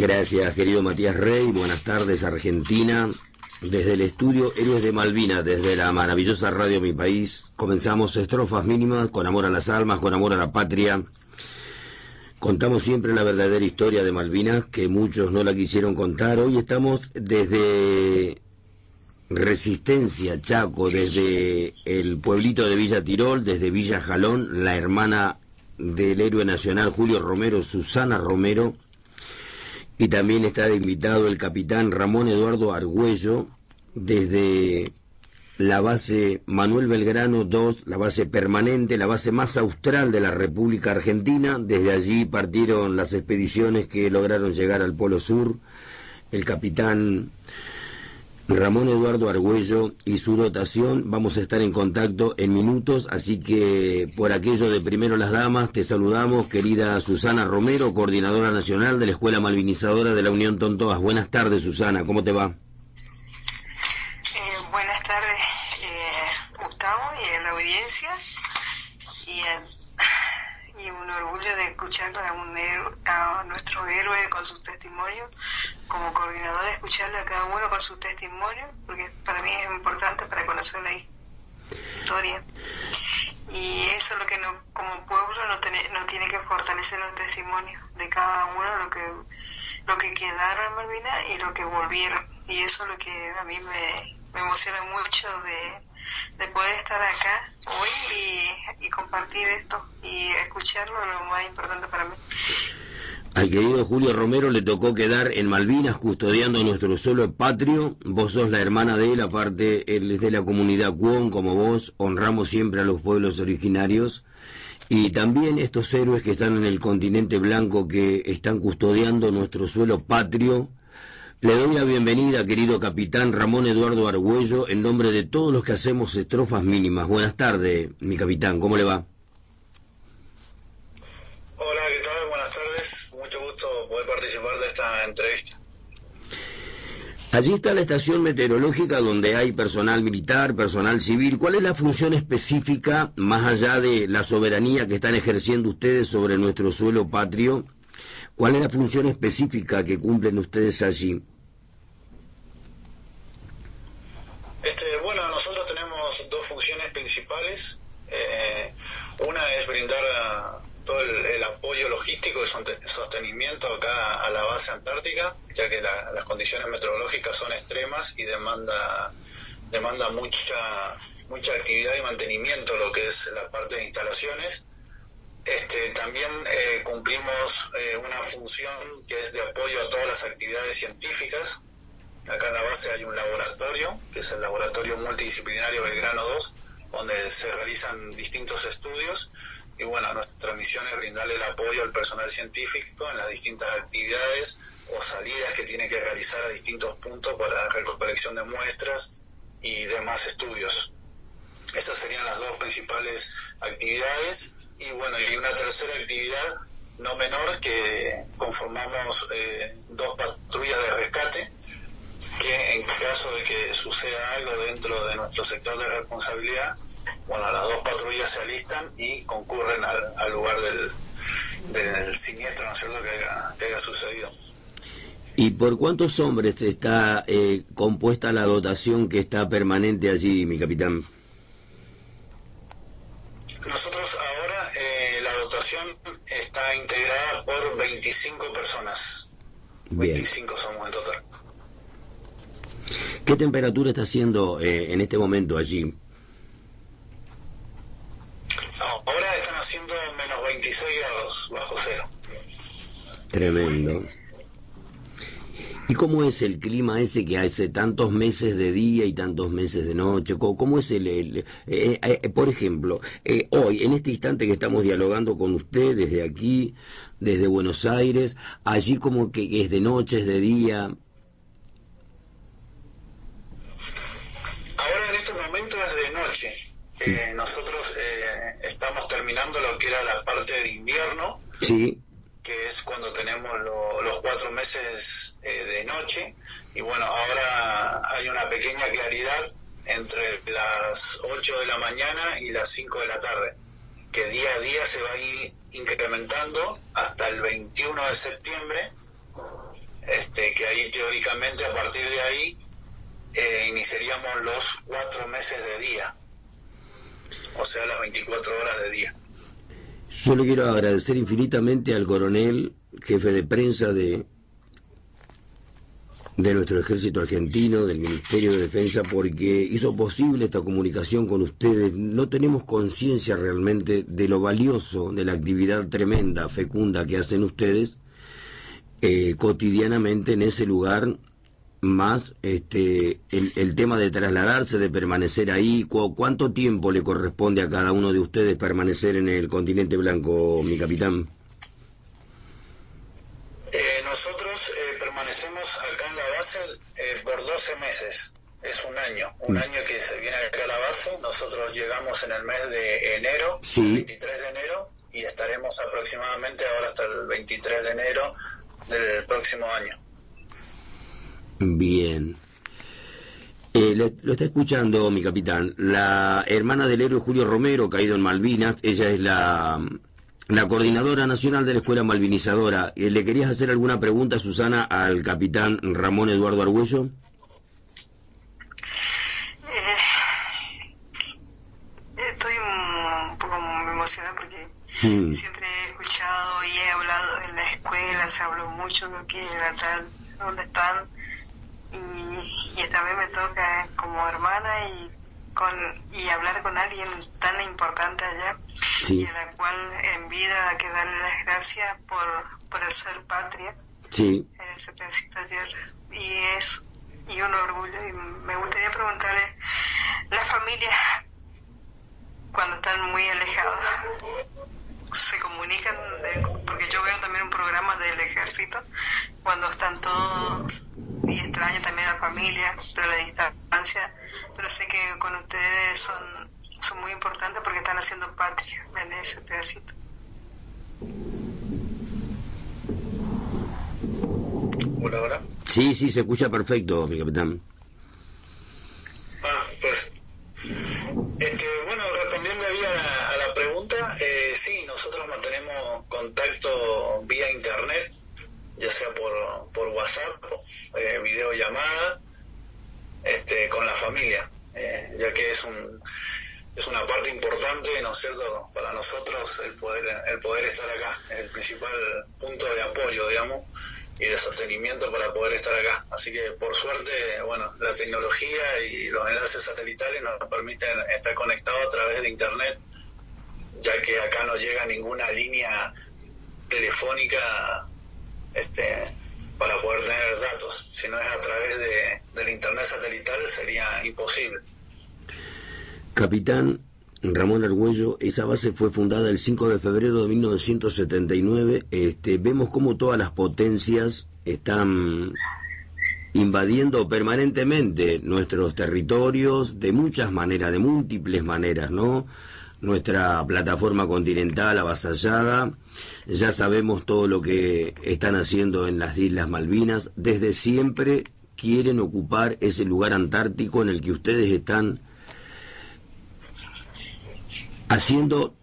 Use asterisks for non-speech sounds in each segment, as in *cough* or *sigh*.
Gracias, querido Matías Rey. Buenas tardes, Argentina. Desde el estudio Héroes de Malvinas, desde la maravillosa radio Mi País, comenzamos estrofas mínimas con amor a las almas, con amor a la patria. Contamos siempre la verdadera historia de Malvinas, que muchos no la quisieron contar. Hoy estamos desde Resistencia, Chaco, desde el pueblito de Villa Tirol, desde Villa Jalón, la hermana del héroe nacional Julio Romero, Susana Romero, y también está invitado el capitán Ramón Eduardo Argüello desde la base Manuel Belgrano 2, la base permanente, la base más austral de la República Argentina. Desde allí partieron las expediciones que lograron llegar al Polo Sur. El capitán Ramón Eduardo Argüello y su dotación. Vamos a estar en contacto en minutos, así que por aquello de primero las damas, te saludamos, querida Susana Romero, coordinadora nacional de la Escuela Malvinizadora de la Unión Tontoas. Buenas tardes, Susana, ¿cómo te va? Eh, buenas tardes, eh, Gustavo, y a la audiencia, y y un escuchar a, un a nuestro héroe con sus testimonios, como coordinadora, escucharle a cada uno con sus testimonios, porque para mí es importante para conocer la historia. Y eso es lo que no, como pueblo no, no tiene que fortalecer los testimonios de cada uno, lo que, lo que quedaron en Malvinas y lo que volvieron. Y eso es lo que a mí me, me emociona mucho de de poder estar acá hoy y, compartir esto y escucharlo lo más importante para mí. Al querido Julio Romero le tocó quedar en Malvinas custodiando nuestro suelo patrio. Vos sos la hermana de él, aparte él es de la comunidad Cuón, como vos. Honramos siempre a los pueblos originarios. Y también estos héroes que están en el continente blanco que están custodiando nuestro suelo patrio le doy la bienvenida, querido capitán Ramón Eduardo Argüello, en nombre de todos los que hacemos estrofas mínimas. Buenas tardes, mi capitán, ¿cómo le va? Hola, ¿qué tal? Buenas tardes. Mucho gusto poder participar de esta entrevista. Allí está la estación meteorológica donde hay personal militar, personal civil. ¿Cuál es la función específica, más allá de la soberanía que están ejerciendo ustedes sobre nuestro suelo patrio? ¿Cuál es la función específica que cumplen ustedes allí? Este, bueno, nosotros tenemos dos funciones principales. Eh, una es brindar todo el, apoyo logístico y sostenimiento acá a la base antártica, ya que las condiciones meteorológicas son extremas y demanda, demanda mucha, mucha actividad y mantenimiento lo que es la parte de instalaciones. Este, también eh, cumplimos eh, una función que es de apoyo a todas las actividades científicas. Acá en la base hay un laboratorio, que es el Laboratorio Multidisciplinario Belgrano 2, donde se realizan distintos estudios. Y bueno, nuestra misión es brindarle el apoyo al personal científico en las distintas actividades o salidas que tiene que realizar a distintos puntos para la recolección de muestras y demás estudios. Esas serían las dos principales actividades y bueno, y una tercera actividad no menor que conformamos eh, dos patrullas de rescate que en caso de que suceda algo dentro de nuestro sector de responsabilidad, bueno, las dos patrullas se alistan y concurren al, lugar del, del, siniestro, ¿no es cierto?, que haya, que haya sucedido. ¿Y por cuántos hombres está eh, compuesta la dotación que está permanente allí, mi capitán? Nosotros ahora eh, la dotación está integrada por 25 personas. 25 somos en total. ¿Qué temperatura está haciendo eh, en este momento allí? ahora están haciendo menos 26 grados bajo cero. Tremendo. ¿Y cómo es el clima ese que hace tantos meses de día y tantos meses de noche? ¿Cómo, es el... Eh, eh, eh, por ejemplo, hoy, en este instante que estamos dialogando con usted desde aquí, desde Buenos Aires, allí como que es de noche, es de día. Ahora en este momento es de noche. nosotros estamos terminando lo que era la parte de invierno. Sí que es cuando tenemos los cuatro meses eh, de noche. Y bueno, ahora hay una pequeña claridad entre las 8 de la mañana y las 5 de la tarde, que día a día se va a ir incrementando hasta el 21 de septiembre, este, que ahí teóricamente a partir de ahí eh, iniciaríamos los cuatro meses de día, o sea, las 24 horas de día. Yo le quiero agradecer infinitamente al coronel, jefe de prensa de, de nuestro ejército argentino, del Ministerio de Defensa, porque hizo posible esta comunicación con ustedes. No tenemos conciencia realmente de lo valioso, de la actividad tremenda, fecunda que hacen ustedes eh, cotidianamente en ese lugar más este el, el, tema de trasladarse, de permanecer ahí, ¿cuánto tiempo le corresponde a cada uno de ustedes permanecer en el continente blanco, mi capitán? Eh, nosotros eh, permanecemos acá en la base eh, por 12 meses, es un año, un mm. año que se viene acá a la base, nosotros llegamos en el mes de enero, sí. 23 de enero, y estaremos aproximadamente ahora hasta el 23 de enero del próximo año. Bien. Eh, lo está escuchando mi capitán. La hermana del héroe Julio Romero, caído en Malvinas, ella es la, la coordinadora nacional de la Escuela Malvinizadora. Eh, ¿Le querías hacer alguna pregunta, Susana, al capitán Ramón Eduardo Argüello? Eh, estoy un poco emocionada porque hmm. siempre he escuchado y he hablado en la escuela, se habló mucho de lo que era tal, dónde están y, vez me toca como hermana y con y hablar con alguien tan importante allá y a la cual en vida hay que darle las gracias por, por el ser patria. Sí. en de tierra y es y un orgullo y me gustaría preguntarle las familias cuando están muy alejadas se comunican porque yo veo también un programa del ejército cuando están todos y extraño también a la familia, pero la distancia, pero sé que con ustedes son, son muy importantes porque están haciendo patria en ese pedacito. ¿Hola, ahora? Sí, sí, se escucha perfecto, mi capitán. Ah, pues. Este, bueno, respondiendo ahí a la, a la pregunta, eh, sí, nosotros mantenemos contacto vía internet ya sea por, por WhatsApp, eh, videollamada, este, con la familia, eh, ya que es un es una parte importante, ¿no es cierto?, para nosotros el poder el poder estar acá, el principal punto de apoyo, digamos, y de sostenimiento para poder estar acá. Así que por suerte, bueno, la tecnología y los enlaces satelitales nos permiten estar conectados a través de internet, ya que acá no llega ninguna línea telefónica este, para poder tener datos. Si no es a través de, del Internet satelital sería imposible. Capitán Ramón Argüello, esa base fue fundada el 5 de febrero de 1979. Este, vemos cómo todas las potencias están invadiendo permanentemente nuestros territorios de muchas maneras, de múltiples maneras, ¿no? nuestra plataforma continental avasallada, ya sabemos todo lo que están haciendo en las Islas Malvinas, desde siempre quieren ocupar ese lugar antártico en el que ustedes están haciendo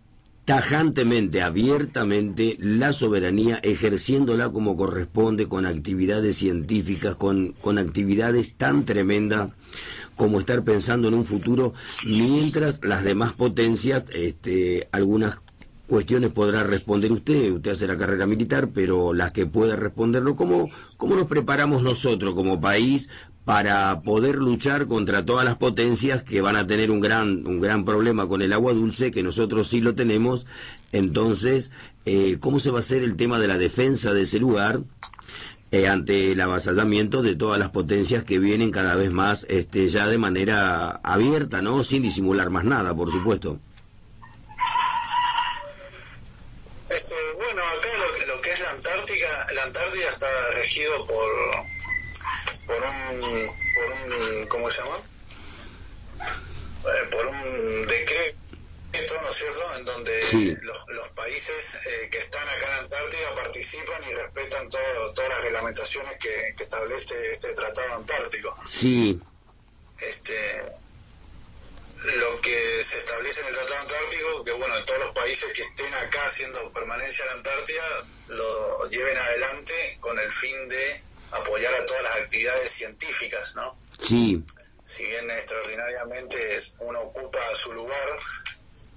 tajantemente, abiertamente la soberanía, ejerciéndola como corresponde con actividades científicas, con, con actividades tan tremendas como estar pensando en un futuro mientras las demás potencias, este, algunas cuestiones podrá responder usted, usted hace la carrera militar, pero las que pueda responderlo, ¿cómo, ¿cómo nos preparamos nosotros como país para poder luchar contra todas las potencias que van a tener un gran, un gran problema con el agua dulce, que nosotros sí lo tenemos? Entonces, eh, ¿cómo se va a hacer el tema de la defensa de ese lugar? eh, ante el avasallamiento de todas las potencias que vienen cada vez más este, ya de manera abierta, ¿no? Sin disimular más nada, por supuesto. Este, bueno, acá lo, lo que es la Antártica, la Antártida está regido por, por un, por un, ¿cómo se llama? Eh, por un decreto ¿no es cierto?, en donde los, países eh, que están acá en Antártida participan y respetan todas las reglamentaciones que, establece este tratado antártico. Sí. Este, lo que se establece en el tratado antártico, que bueno, todos los países que estén acá haciendo permanencia en la Antártida lo lleven adelante con el fin de apoyar a todas las actividades científicas, ¿no? Sí. Si bien extraordinariamente uno ocupa su lugar,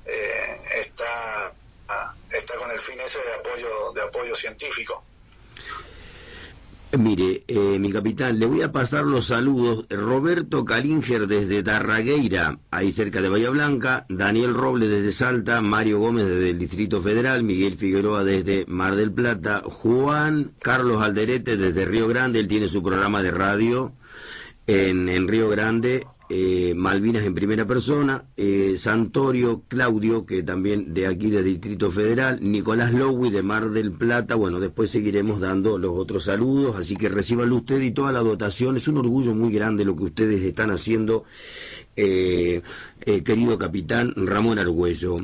eh, está, está con el fin ese de apoyo, de apoyo científico. Mire, capitán, le voy a pasar los saludos. Roberto Calinger desde Tarragueira, ahí cerca de Bahía Blanca. Daniel Roble desde Salta. Mario Gómez desde el Distrito Federal. Miguel Figueroa desde Mar del Plata. Juan Carlos Alderete desde Río Grande. Él tiene su programa de radio en, Río Grande, eh, Malvinas en primera persona, eh, Santorio Claudio, que también de aquí de Distrito Federal, Nicolás Lowy de Mar del Plata, bueno, después seguiremos dando los otros saludos, así que recibanlo usted y toda la dotación, es un orgullo muy grande lo que ustedes están haciendo, eh, querido capitán Ramón Argüello.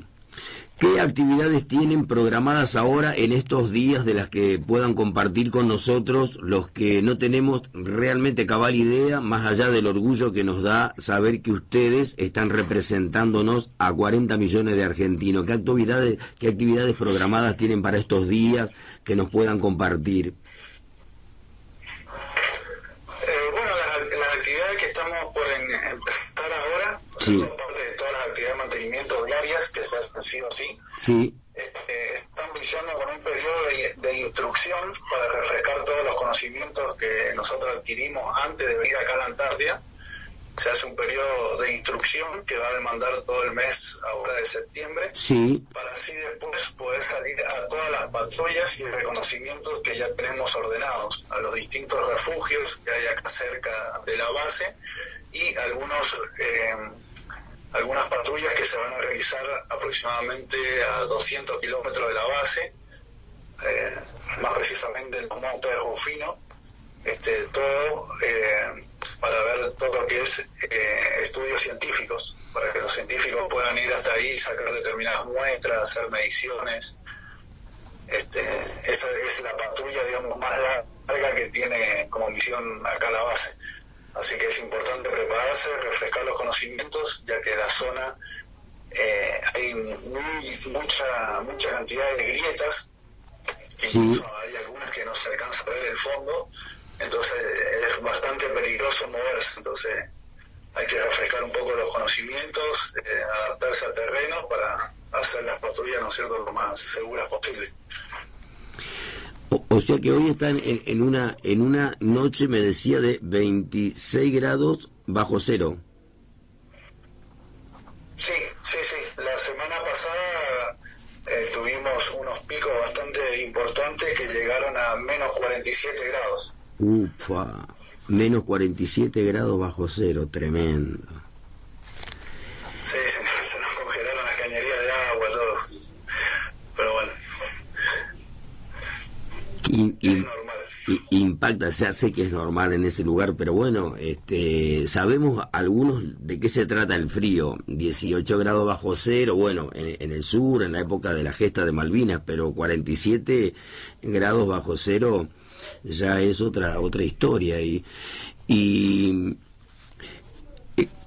¿Qué actividades tienen programadas ahora en estos días de las que puedan compartir con nosotros los que no tenemos realmente cabal idea, más allá del orgullo que nos da saber que ustedes están representándonos a 40 millones de argentinos? ¿Qué actividades, qué actividades programadas tienen para estos días que nos puedan compartir? Eh, bueno, las, actividades que estamos por empezar ahora, sí sí o sí. Sí. Este, están iniciando con un periodo de, instrucción para refrescar todos los conocimientos que nosotros adquirimos antes de venir acá a la Antártida. Se hace un periodo de instrucción que va a demandar todo el mes ahora de septiembre. Sí. Para así después poder salir a todas las patrullas y reconocimientos que ya tenemos ordenados, a los distintos refugios que hay acá cerca de la base y algunos eh, algunas patrullas que se van a realizar aproximadamente a 200 kilómetros de la base, eh, más precisamente en los montes de Rufino, este, todo eh, para ver todo lo que es eh, estudios científicos, para que los científicos puedan ir hasta ahí, sacar determinadas muestras, hacer mediciones. Este, esa es la patrulla, digamos, más larga que tiene como misión acá la base. Así que es importante prepararse, refrescar los conocimientos, ya que en la zona eh, hay mucha, mucha cantidad de grietas, incluso hay algunas que no se alcanza a ver el fondo, entonces es bastante peligroso moverse, entonces hay que refrescar un poco los conocimientos, eh, adaptarse al terreno para hacer las patrullas, ¿no es cierto?, lo más seguras posible. O, sea que hoy están en, una en una noche, me decía, de 26 grados bajo cero. Sí, sí, sí. La semana pasada eh, tuvimos unos picos bastante importantes que llegaron a menos 47 grados. Ufa, menos 47 grados bajo cero, tremendo. Sí, se, se nos congelaron las cañerías de agua, todo. Pero bueno impacta, se hace que es normal en ese lugar, pero bueno, este, sabemos algunos de qué se trata el frío. 18 grados bajo cero, bueno, en, el sur, en la época de la gesta de Malvinas, pero 47 grados bajo cero ya es otra otra historia y, y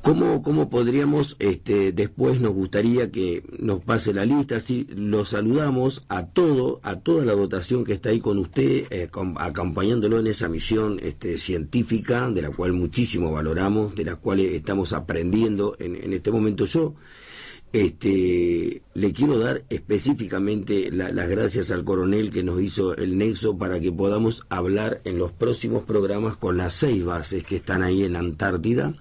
¿Cómo, ¿Cómo podríamos, este, después nos gustaría que nos pase la lista, si lo saludamos a todo, a toda la dotación que está ahí con usted, eh, acompañándolo en esa misión este, científica, de la cual muchísimo valoramos, de la cual estamos aprendiendo en, en este momento yo. Este, le quiero dar específicamente las gracias al coronel que nos hizo el nexo para que podamos hablar en los próximos programas con las seis bases que están ahí en Antártida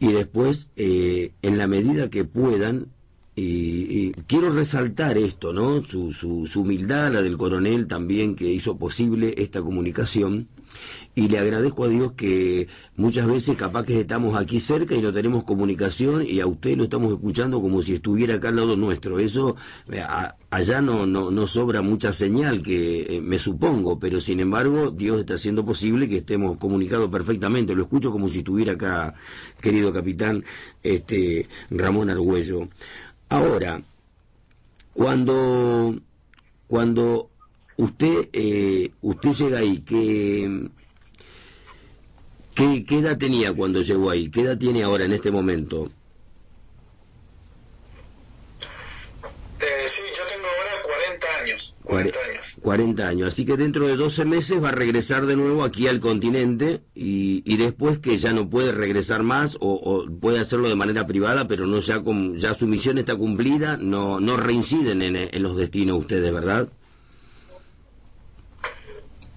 y después, eh, en la medida que puedan, y, quiero resaltar esto, ¿no? Su, su, su, humildad, la del coronel también, que hizo posible esta comunicación, y le agradezco a Dios que muchas veces capaz que estamos aquí cerca y no tenemos comunicación y a usted lo estamos escuchando como si estuviera acá al lado nuestro. Eso eh, allá no, no, no sobra mucha señal que eh, me supongo, pero sin embargo Dios está haciendo posible que estemos comunicados perfectamente. Lo escucho como si estuviera acá, querido capitán este Ramón Argüello. Ahora, cuando cuando usted eh, usted llega ahí que ¿Qué, edad tenía cuando llegó ahí? ¿Qué edad tiene ahora en este momento? Eh, sí, yo tengo ahora 40 años. 40 años. 40 años. Así que dentro de 12 meses va a regresar de nuevo aquí al continente y, y después que ya no puede regresar más o, puede hacerlo de manera privada, pero no ya, con, ya su misión está cumplida, no, no reinciden en, en los destinos ustedes, ¿verdad?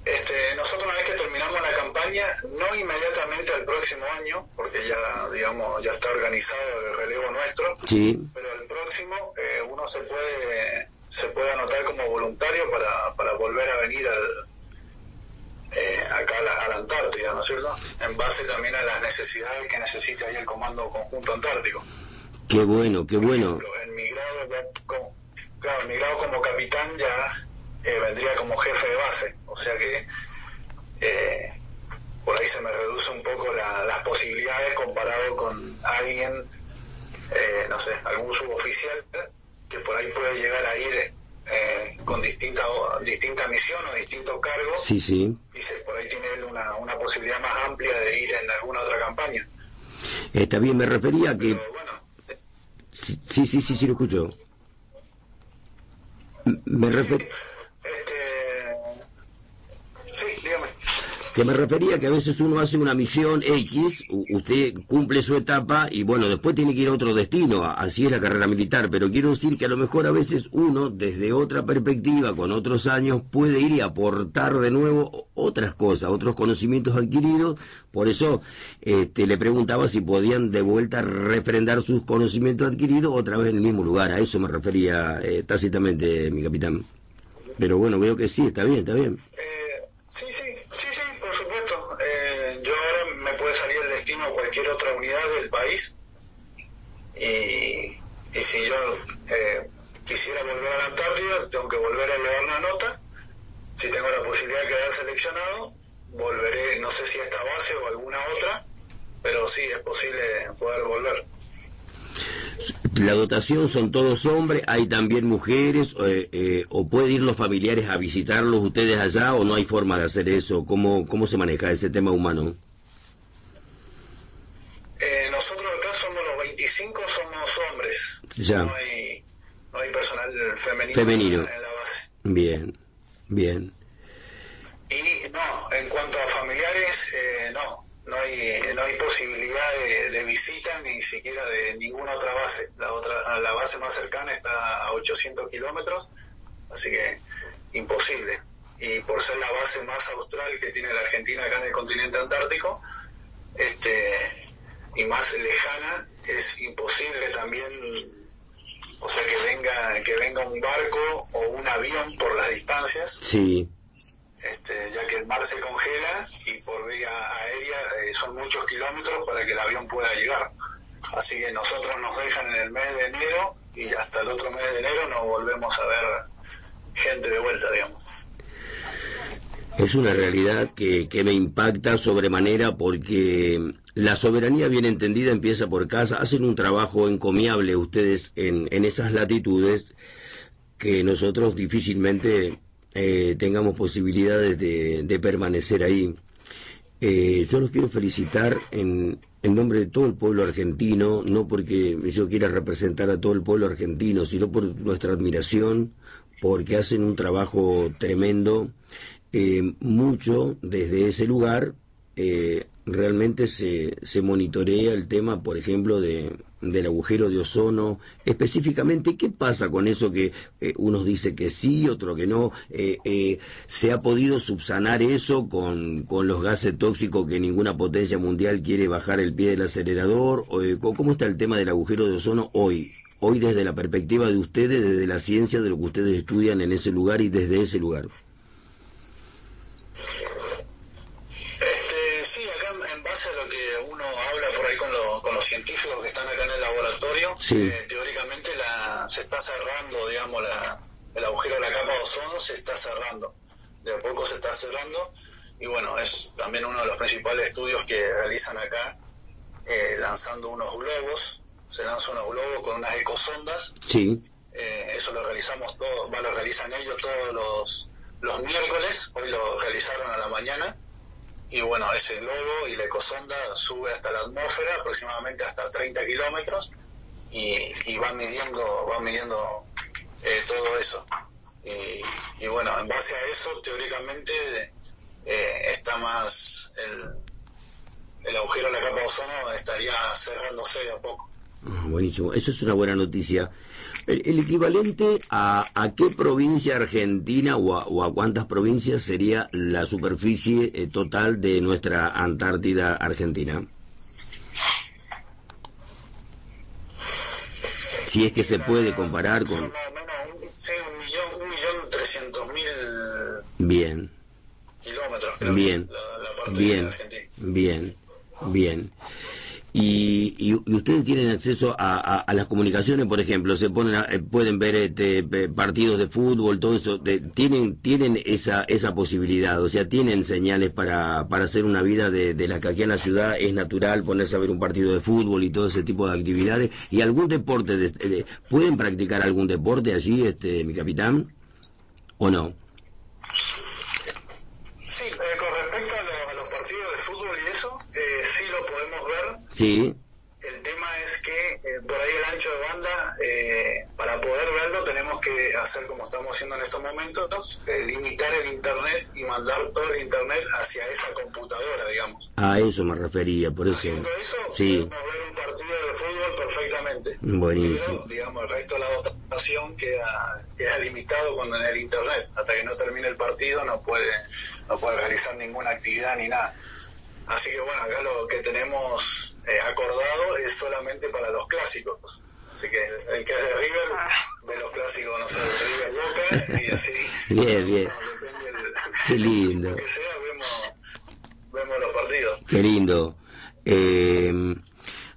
Este, nosotros una vez que terminamos la campaña, no inmediatamente al próximo año, porque ya, digamos, ya está organizado el relevo nuestro, sí. pero el próximo eh, uno se puede se puede anotar como voluntario para, para volver a venir al, eh, acá a la, a la, Antártida, ¿no es cierto? En base también a las necesidades que necesita ahí el Comando Conjunto Antártico. Qué bueno, qué bueno. en mi grado, como, claro, en mi grado como capitán ya eh, vendría como jefe de base, o sea que eh, por ahí se me reduce un poco la, las posibilidades comparado con alguien, eh, no sé, algún suboficial que por ahí puede llegar a ir eh, con distinta, distinta misión o distintos cargos. Sí, sí. Y se, por ahí tiene una, una posibilidad más amplia de ir en alguna otra campaña. Está bien, me refería a que... bueno, sí, sí, sí, sí, lo escucho. Me refería... Este... Sí, dígame que me refería que a veces uno hace una misión X, usted cumple su etapa y bueno, después tiene que ir a otro destino, así es la carrera militar, pero quiero decir que a lo mejor a veces uno, desde otra perspectiva, con otros años, puede ir y aportar de nuevo otras cosas, otros conocimientos adquiridos, por eso este, le preguntaba si podían de vuelta refrendar sus conocimientos adquiridos otra vez en el mismo lugar, a eso me refería eh, tácitamente mi capitán. Pero bueno, veo que sí, está bien, está bien. Eh, sí, sí, cualquier otra unidad del país. Y, y si yo eh, quisiera volver a la Antártida, tengo que volver a elevar una nota. Si tengo la posibilidad de quedar seleccionado, volveré, no sé si a esta base o alguna otra, pero sí es posible poder volver. La dotación son todos hombres, hay también mujeres, eh, eh, o pueden ir los familiares a visitarlos ustedes allá, o no hay forma de hacer eso. ¿Cómo, cómo se maneja ese tema humano? Ya. No hay, no hay personal femenino, femenino. En, la base. Bien, bien. Y no, en cuanto a familiares, eh, no. No hay, no hay posibilidad de, de, visita ni siquiera de ninguna otra base. La otra, la base más cercana está a 800 kilómetros, así que imposible. Y por ser la base más austral que tiene la Argentina acá en el continente antártico, este, y más lejana es imposible también o sea que venga que venga un barco o un avión por las distancias. Sí. Este, ya que el mar se congela y por vía aérea eh, son muchos kilómetros para que el avión pueda llegar. Así que nosotros nos dejan en el mes de enero y hasta el otro mes de enero no volvemos a ver gente de vuelta digamos. Es una realidad que, que me impacta sobremanera porque la soberanía bien entendida empieza por casa. Hacen un trabajo encomiable ustedes en, esas latitudes que nosotros difícilmente eh, tengamos posibilidades de, de permanecer ahí. Eh, yo los quiero felicitar en, en nombre de todo el pueblo argentino, no porque yo quiera representar a todo el pueblo argentino, sino por nuestra admiración, porque hacen un trabajo tremendo eh, mucho desde ese lugar eh, realmente se, se monitorea el tema, por ejemplo, de, del agujero de ozono. Específicamente, ¿qué pasa con eso que eh, unos dicen que sí, otro que no? Eh, eh, ¿Se ha podido subsanar eso con, con los gases tóxicos que ninguna potencia mundial quiere bajar el pie del acelerador? Eh, ¿Cómo está el tema del agujero de ozono hoy? Hoy desde la perspectiva de ustedes, desde la ciencia, de lo que ustedes estudian en ese lugar y desde ese lugar. científicos que están acá en el laboratorio, eh, teóricamente la, se está cerrando, digamos, la, el agujero de la capa de ozono se está cerrando. De a poco se está cerrando. Y bueno, es también uno de los principales estudios que realizan acá, eh, lanzando unos globos. Se lanzan unos globos con unas ecosondas. Sí. Eh, eso lo realizamos todo, lo realizan ellos todos los, los miércoles. Hoy lo realizaron a la mañana y bueno, ese globo y la ecosonda sube hasta la atmósfera, aproximadamente hasta 30 kilómetros, y, y va midiendo, va midiendo eh, todo eso. y, bueno, en base a eso, teóricamente, eh, está más el, el agujero de la capa de ozono estaría cerrándose de a poco. Ah, buenísimo, eso es una buena noticia. El, equivalente a, a, qué provincia argentina o a, cuántas provincias sería la superficie eh, total de nuestra Antártida argentina? Si es que se puede comparar con... Sí, un millón, un millón trescientos mil bien. kilómetros. bien, bien, bien, bien. Y, y, ustedes tienen acceso a, a, las comunicaciones, por ejemplo, se ponen eh, pueden ver este, partidos de fútbol, todo eso, tienen tienen esa esa posibilidad, o sea, tienen señales para, para hacer una vida de, de la que aquí en la ciudad es natural ponerse a ver un partido de fútbol y todo ese tipo de actividades. ¿Y algún deporte, de, pueden practicar algún deporte allí, este, mi capitán, o no? Sí, eh, con respecto a, los Sí. El tema es que eh, por ahí el ancho de banda, eh, para poder verlo tenemos que hacer como estamos haciendo en estos momentos, limitar el internet y mandar todo el internet hacia esa computadora, digamos. A eso me refería, por eso. Haciendo eso, sí. podemos ver un partido de fútbol perfectamente. Buenísimo. Pero, digamos, el resto de la dotación queda, queda limitado cuando en el internet. Hasta que no termine el partido no puede no puede realizar ninguna actividad ni nada. Así que bueno, acá lo que tenemos eh, acordado es solamente para los clásicos. Así que el que es de River ve los clásicos, no sé, de River Boca y así. Bien, bien. Qué lindo. que sea, vemos, vemos los partidos. Qué lindo. Eh,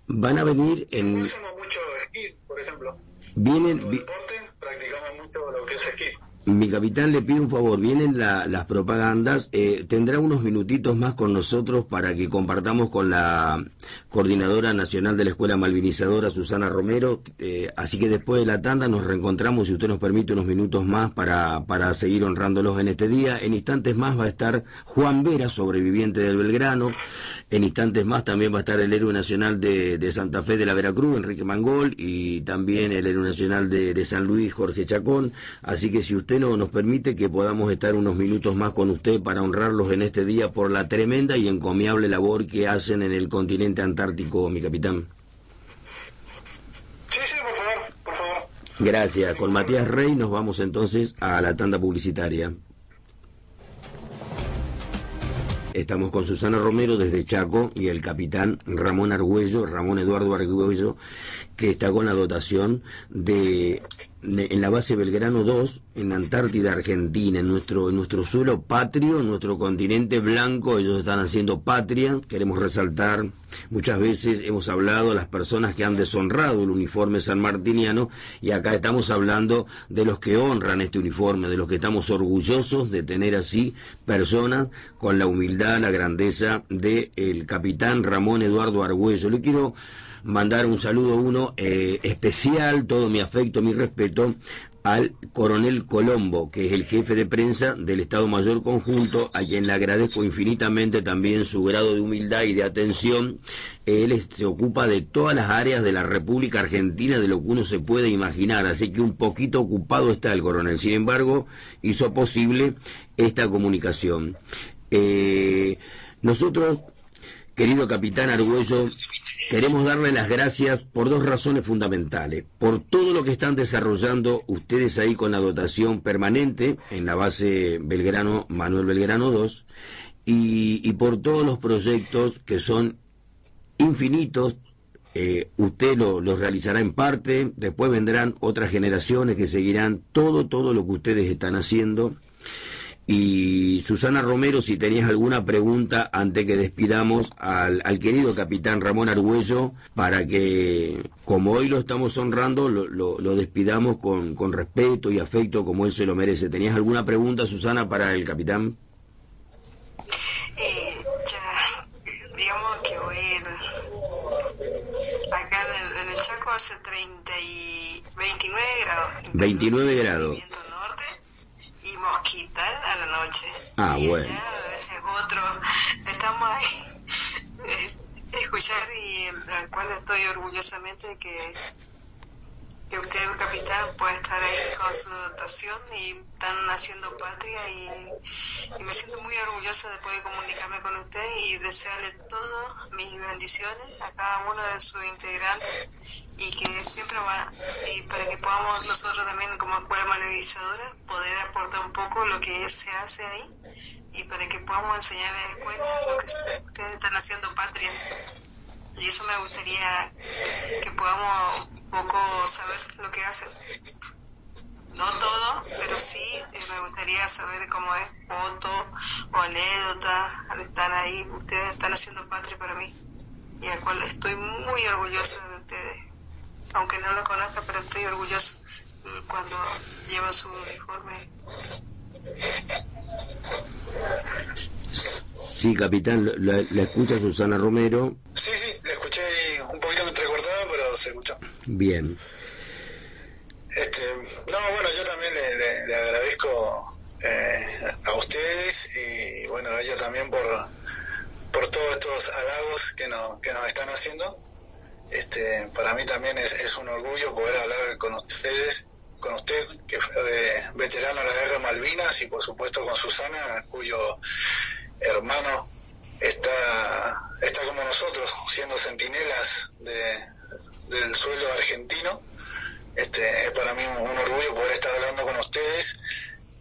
van a venir en. Hacemos mucho esquí, por ejemplo. Vienen. deporte, practicamos mucho lo que es esquí. Mi capitán le pide un favor, vienen las propagandas, eh, tendrá unos minutitos más con nosotros para que compartamos con la coordinadora nacional de la Escuela Malvinizadora, Susana Romero, eh, así que después de la tanda nos reencontramos, si usted nos permite, unos minutos más para, para seguir honrándolos en este día. En instantes más va a estar Juan Vera, sobreviviente del Belgrano, en instantes más también va a estar el héroe nacional de, Santa Fe de la Veracruz, Enrique Mangol, y también el héroe nacional de, de San Luis, Jorge Chacón, así que si usted no nos permite que podamos estar unos minutos más con usted para honrarlos en este día por la tremenda y encomiable labor que hacen en el continente antártico, mi capitán. Sí, sí, por favor, por favor. Gracias. Con Matías Rey nos vamos entonces a la tanda publicitaria. Estamos con Susana Romero desde Chaco y el capitán Ramón Argüello, Ramón Eduardo Argüello, que está con la dotación de, en la base Belgrano 2, en Antártida, Argentina, en nuestro, en nuestro suelo patrio, en nuestro continente blanco, ellos están haciendo patria, queremos resaltar, muchas veces hemos hablado de las personas que han deshonrado el uniforme sanmartiniano y acá estamos hablando de los que honran este uniforme, de los que estamos orgullosos de tener así personas con la humildad, la grandeza de el capitán Ramón Eduardo Argüello. Le quiero mandar un saludo uno eh, especial, todo mi afecto, mi respeto al coronel Colombo, que es el jefe de prensa del Estado Mayor Conjunto, a quien le agradezco infinitamente también su grado de humildad y de atención. Él se ocupa de todas las áreas de la República Argentina, de lo que uno se puede imaginar, así que un poquito ocupado está el coronel. Sin embargo, hizo posible esta comunicación. Eh, nosotros, querido capitán Argüello, Queremos darle las gracias por dos razones fundamentales. Por todo lo que están desarrollando ustedes ahí con la dotación permanente en la base Belgrano, Manuel Belgrano 2, y, por todos los proyectos que son infinitos. Eh, usted los realizará en parte, después vendrán otras generaciones que seguirán todo, todo lo que ustedes están haciendo y Susana Romero, si tenías alguna pregunta antes que despidamos al, querido capitán Ramón Argüello, para que, como hoy lo estamos honrando, lo, despidamos con, con, respeto y afecto como él se lo merece. ¿Tenías alguna pregunta, Susana, para el capitán? Eh, ya, digamos que hoy acá en el, Chaco hace 30 y 29 grados. 29 grados y Mosquital a la noche. Ah, bueno. es otro, estamos ahí. Eh, escuchar y al cual estoy orgullosamente que que usted, capitán, pueda estar ahí con su dotación y están haciendo patria y, me siento muy orgullosa de poder comunicarme con usted y desearle todas mis bendiciones a cada uno de sus integrantes y que siempre va, y para que podamos nosotros también como escuela manualizadora poder aportar un poco lo que se hace ahí y para que podamos enseñar a la escuela lo que ustedes están haciendo patria. Y eso me gustaría que podamos un poco saber lo que hacen. No todo, pero sí eh, me gustaría saber cómo es fotos o anécdotas, están ahí, ustedes están haciendo patria para mí y al cual estoy muy orgullosa de ustedes. Aunque no lo conozca, pero estoy orgullosa cuando llevan su uniforme. Sí, capitán, la, escucha Susana Romero. Sí, sí, la escuché un poquito entrecortada, pero se escuchó. Bien. Este, no, bueno, yo también le, agradezco eh, a ustedes y bueno, a ella también por, por todos estos halagos que nos, que nos están haciendo. Este, para mí también es, un orgullo poder hablar con ustedes con usted, que fue veterano de la guerra de Malvinas, y por supuesto con Susana, cuyo hermano está, está como nosotros, siendo centinelas de, del suelo argentino. Este, es para mí un, orgullo poder estar hablando con ustedes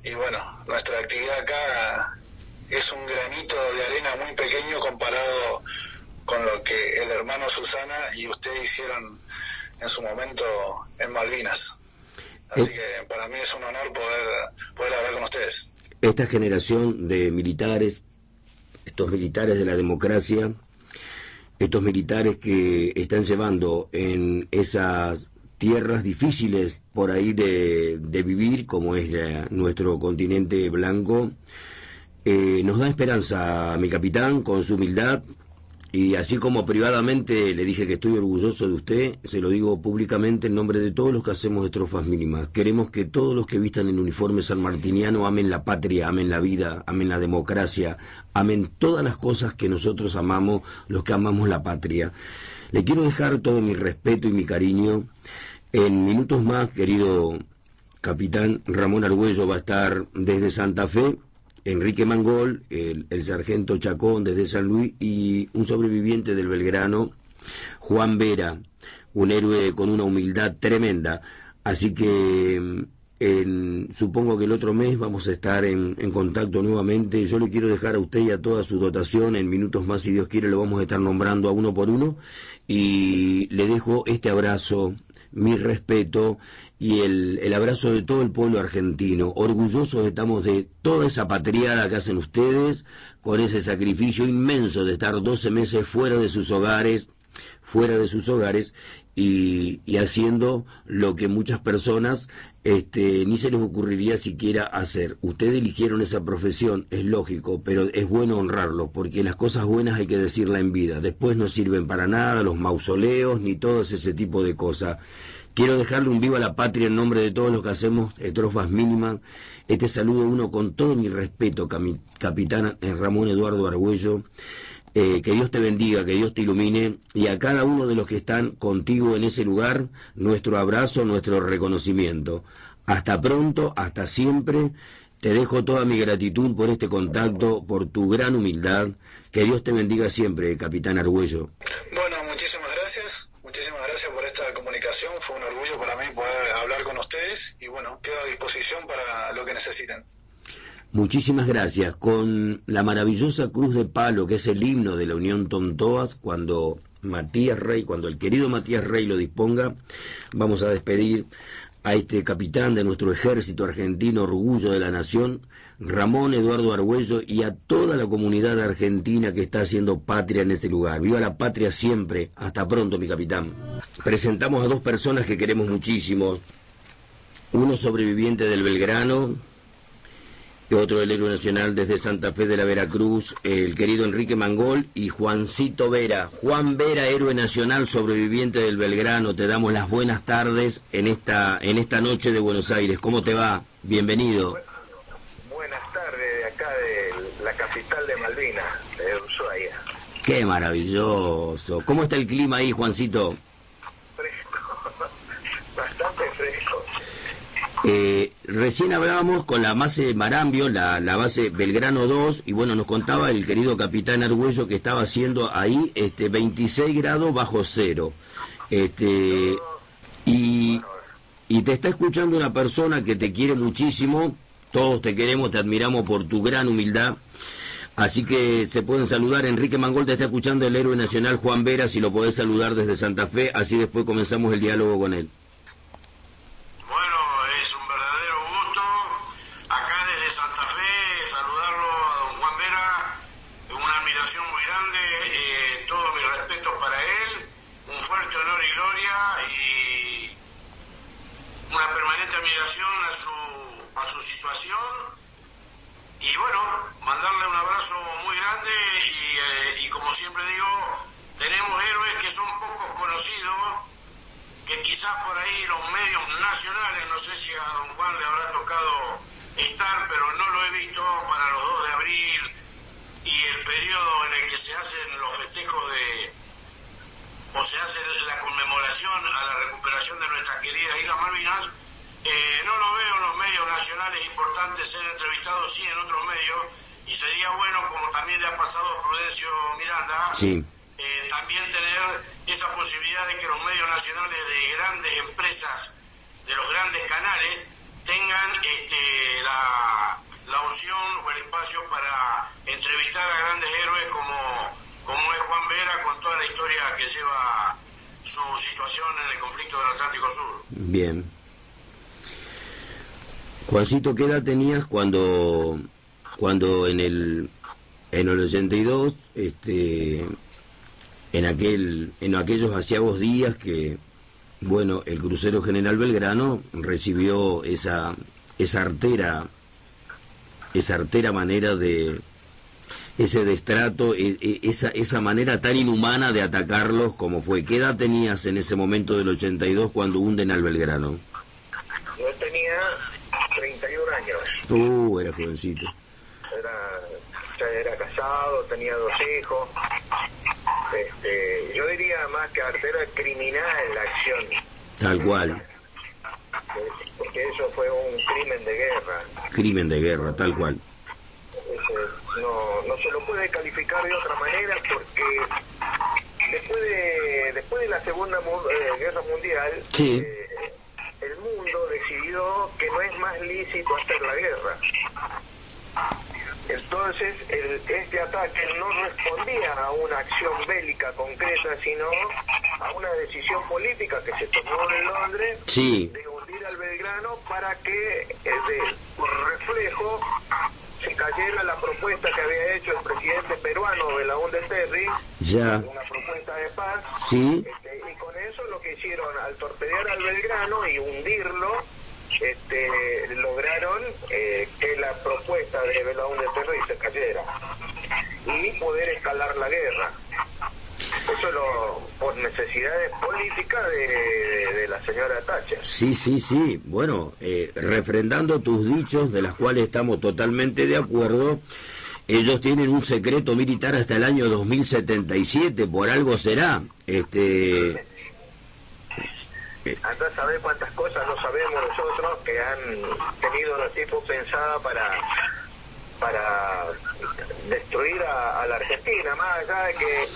y bueno, nuestra actividad acá es un granito de arena muy pequeño comparado con lo que el hermano Susana y usted hicieron en su momento en Malvinas. Así que para mí es un honor poder, poder hablar con ustedes. Esta generación de militares estos militares de la democracia, estos militares que están llevando en esas tierras difíciles por ahí de, vivir, como es nuestro continente blanco, eh, nos da esperanza, mi capitán, con su humildad, y así como privadamente le dije que estoy orgulloso de usted, se lo digo públicamente en nombre de todos los que hacemos estrofas mínimas. Queremos que todos los que vistan el uniforme sanmartiniano amen la patria, amen la vida, amen la democracia, amen todas las cosas que nosotros amamos, los que amamos la patria. Le quiero dejar todo mi respeto y mi cariño. En minutos más, querido capitán Ramón Argüello va a estar desde Santa Fe Enrique Mangol, el, sargento Chacón desde San Luis y un sobreviviente del Belgrano, Juan Vera, un héroe con una humildad tremenda. Así que supongo que el otro mes vamos a estar en, en, contacto nuevamente. Yo le quiero dejar a usted y a toda su dotación, en minutos más, si Dios quiere, lo vamos a estar nombrando a uno por uno. Y le dejo este abrazo, mi respeto y el, el, abrazo de todo el pueblo argentino. Orgullosos estamos de toda esa patriada que hacen ustedes, con ese sacrificio inmenso de estar 12 meses fuera de sus hogares, fuera de sus hogares y, y haciendo lo que muchas personas este, ni se les ocurriría siquiera hacer. Ustedes eligieron esa profesión, es lógico, pero es bueno honrarlo, porque las cosas buenas hay que decirla en vida. Después no sirven para nada los mausoleos ni todo ese tipo de cosas. Quiero dejarle un vivo a la patria en nombre de todos los que hacemos estrofas mínimas. Este saludo uno con todo mi respeto, capitán Ramón Eduardo Argüello. Eh, que Dios te bendiga, que Dios te ilumine y a cada uno de los que están contigo en ese lugar, nuestro abrazo, nuestro reconocimiento. Hasta pronto, hasta siempre. Te dejo toda mi gratitud por este contacto, por tu gran humildad. Que Dios te bendiga siempre, capitán Argüello. Bueno, muchísimas Fue un orgullo para mí poder hablar con ustedes y bueno, quedo a disposición para lo que necesiten. Muchísimas gracias. Con la maravillosa cruz de palo que es el himno de la Unión Tontoas, cuando Matías Rey, cuando el querido Matías Rey lo disponga, vamos a despedir a este capitán de nuestro ejército argentino, orgullo de la nación, Ramón Eduardo Argüello y a toda la comunidad argentina que está haciendo patria en este lugar. Viva la patria siempre. Hasta pronto, mi capitán. Presentamos a dos personas que queremos muchísimo. Uno sobreviviente del Belgrano, otro del héroe nacional desde Santa Fe de la Veracruz, el querido Enrique Mangol y Juancito Vera. Juan Vera, héroe nacional sobreviviente del Belgrano, te damos las buenas tardes en esta, en esta noche de Buenos Aires. ¿Cómo te va? Bienvenido. Acá de la capital de Malvinas, de Ushuaia. Qué maravilloso. ¿Cómo está el clima ahí, Juancito? Fresco. *laughs* bastante fresco. Eh, recién hablábamos con la base Marambio, la, la, base Belgrano 2, y bueno, nos contaba el querido capitán Argüello que estaba haciendo ahí este 26 grados bajo cero. Este, y, y te está escuchando una persona que te quiere muchísimo, todos te queremos, te admiramos por tu gran humildad. Así que se pueden saludar. Enrique Mangol te está escuchando el héroe nacional Juan Vera, si lo podés saludar desde Santa Fe, así después comenzamos el diálogo con él. a su, a su situación y bueno, mandarle un abrazo muy grande y, eh, y como siempre digo, tenemos héroes que son pocos conocidos, que quizás por ahí los medios nacionales, no sé si a don Juan le habrá tocado estar, pero no lo he visto para los 2 de abril y el periodo en el que se hacen los festejos de, o se hace la conmemoración a la recuperación de nuestras queridas Islas Malvinas, eh, no lo veo en los medios nacionales importantes ser entrevistado, sí en otros medios, y sería bueno, como también le ha pasado a Prudencio Miranda, eh, también tener esa posibilidad de que los medios nacionales de grandes empresas, de los grandes canales, tengan este, la, la opción o el espacio para entrevistar a grandes héroes como, como es Juan Vera, con toda la historia que lleva su situación en el conflicto del Atlántico Sur. Bien. Juancito, ¿qué edad tenías cuando, cuando en el, en el 82, este, en aquel, en aquellos asiagos días que, bueno, el crucero General Belgrano recibió esa, esa artera, esa artera manera de, ese destrato, e, e, esa, esa manera tan inhumana de atacarlos como fue. ¿Qué edad tenías en ese momento del 82 cuando hunden al Belgrano? Yo tenía 31 años. Uh, era jovencito. Era, ya era casado, tenía dos hijos. Este, yo diría más que artera criminal la acción. Tal cual. Porque eso fue un crimen de guerra. Crimen de guerra, tal cual. no, no se lo puede calificar de otra manera porque después de después de la segunda eh, guerra mundial sí. eh, decidió que no es más lícito hacer la guerra. Entonces, el, este ataque no respondía a una acción bélica concreta, sino a una decisión política que se tomó en Londres de hundir al Belgrano para que, eh, por reflejo, se cayera la propuesta que había hecho el presidente peruano Belaúnde Terry, ya. una propuesta de paz, sí. este, y con eso lo que hicieron al torpedear al Belgrano y hundirlo, este, lograron eh, que la propuesta de Belaúnde Terry se cayera y poder escalar la guerra. Eso lo, por necesidades políticas de, la señora Thatcher. Sí, sí, sí. Bueno, eh, refrendando tus dichos, de las cuales estamos totalmente de acuerdo, ellos tienen un secreto militar hasta el año 2077, por algo será. Este. Andá a saber cuántas cosas no sabemos nosotros que han tenido los tipos pensada para para destruir a, la Argentina, más allá de que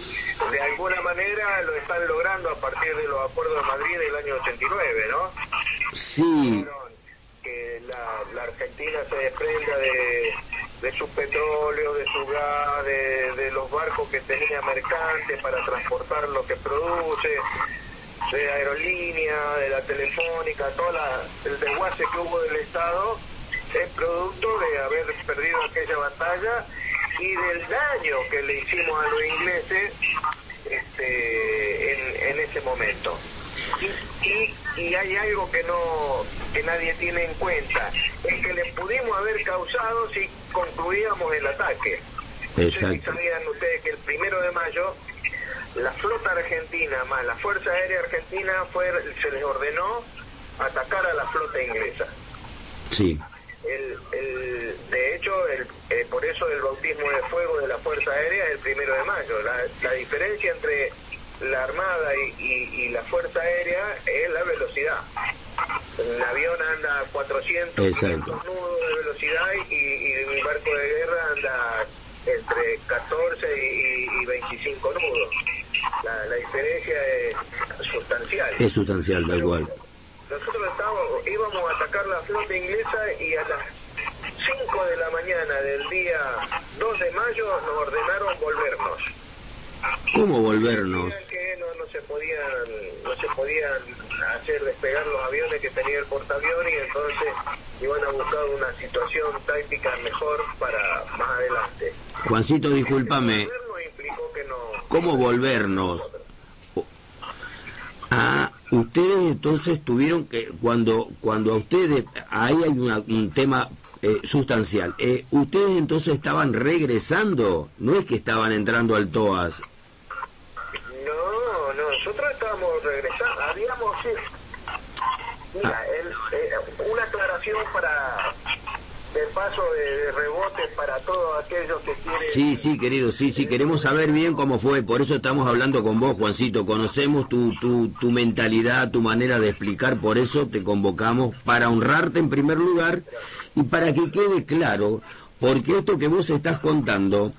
de alguna manera lo están logrando a partir de los acuerdos de Madrid del año 89, ¿no? Sí. Que la, Argentina se desprenda de, de su petróleo, de su gas, de, los barcos que tenía mercantes para transportar lo que produce, de aerolínea, de la telefónica, todo el desguace que hubo del Estado es producto de haber perdido aquella batalla y del daño que le hicimos a los ingleses este, en, ese momento. Y, y, hay algo que no que nadie tiene en cuenta, es que le pudimos haber causado si concluíamos el ataque. Exacto. si sabían ustedes que el primero de mayo la flota argentina más la Fuerza Aérea Argentina fue, se les ordenó atacar a la flota inglesa. Sí el, el, de hecho, el, eh, por eso el bautismo de fuego de la Fuerza Aérea es el primero de mayo. La, la diferencia entre la Armada y, la Fuerza Aérea es la velocidad. Un avión anda a 400 nudos de velocidad y, y, barco de guerra anda entre 14 y, 25 nudos. La, la, diferencia es sustancial. Es sustancial, da igual. Nosotros estábamos, íbamos a atacar la flota inglesa y a las 5 de la mañana del día 2 de mayo nos ordenaron volvernos. ¿Cómo volvernos? Que no, no, se podían, no se podían hacer despegar los aviones que tenía el portaaviones y entonces iban a buscar una situación táctica mejor para más adelante. Juancito, discúlpame. ¿Cómo volvernos? Ah, ustedes entonces tuvieron que, cuando, cuando a ustedes, ahí hay un tema eh, sustancial, eh, ustedes entonces estaban regresando, no es que estaban entrando al TOAS. No, no, nosotros estábamos regresando, habíamos, mira, ah. eh, una aclaración para de paso de, rebote para todos aquellos que. Sí, sí, querido, sí, sí, queremos saber bien cómo fue, por eso estamos hablando con vos, Juancito, conocemos tu, tu, tu mentalidad, tu manera de explicar, por eso te convocamos para honrarte en primer lugar y para que quede claro porque esto que vos estás contando,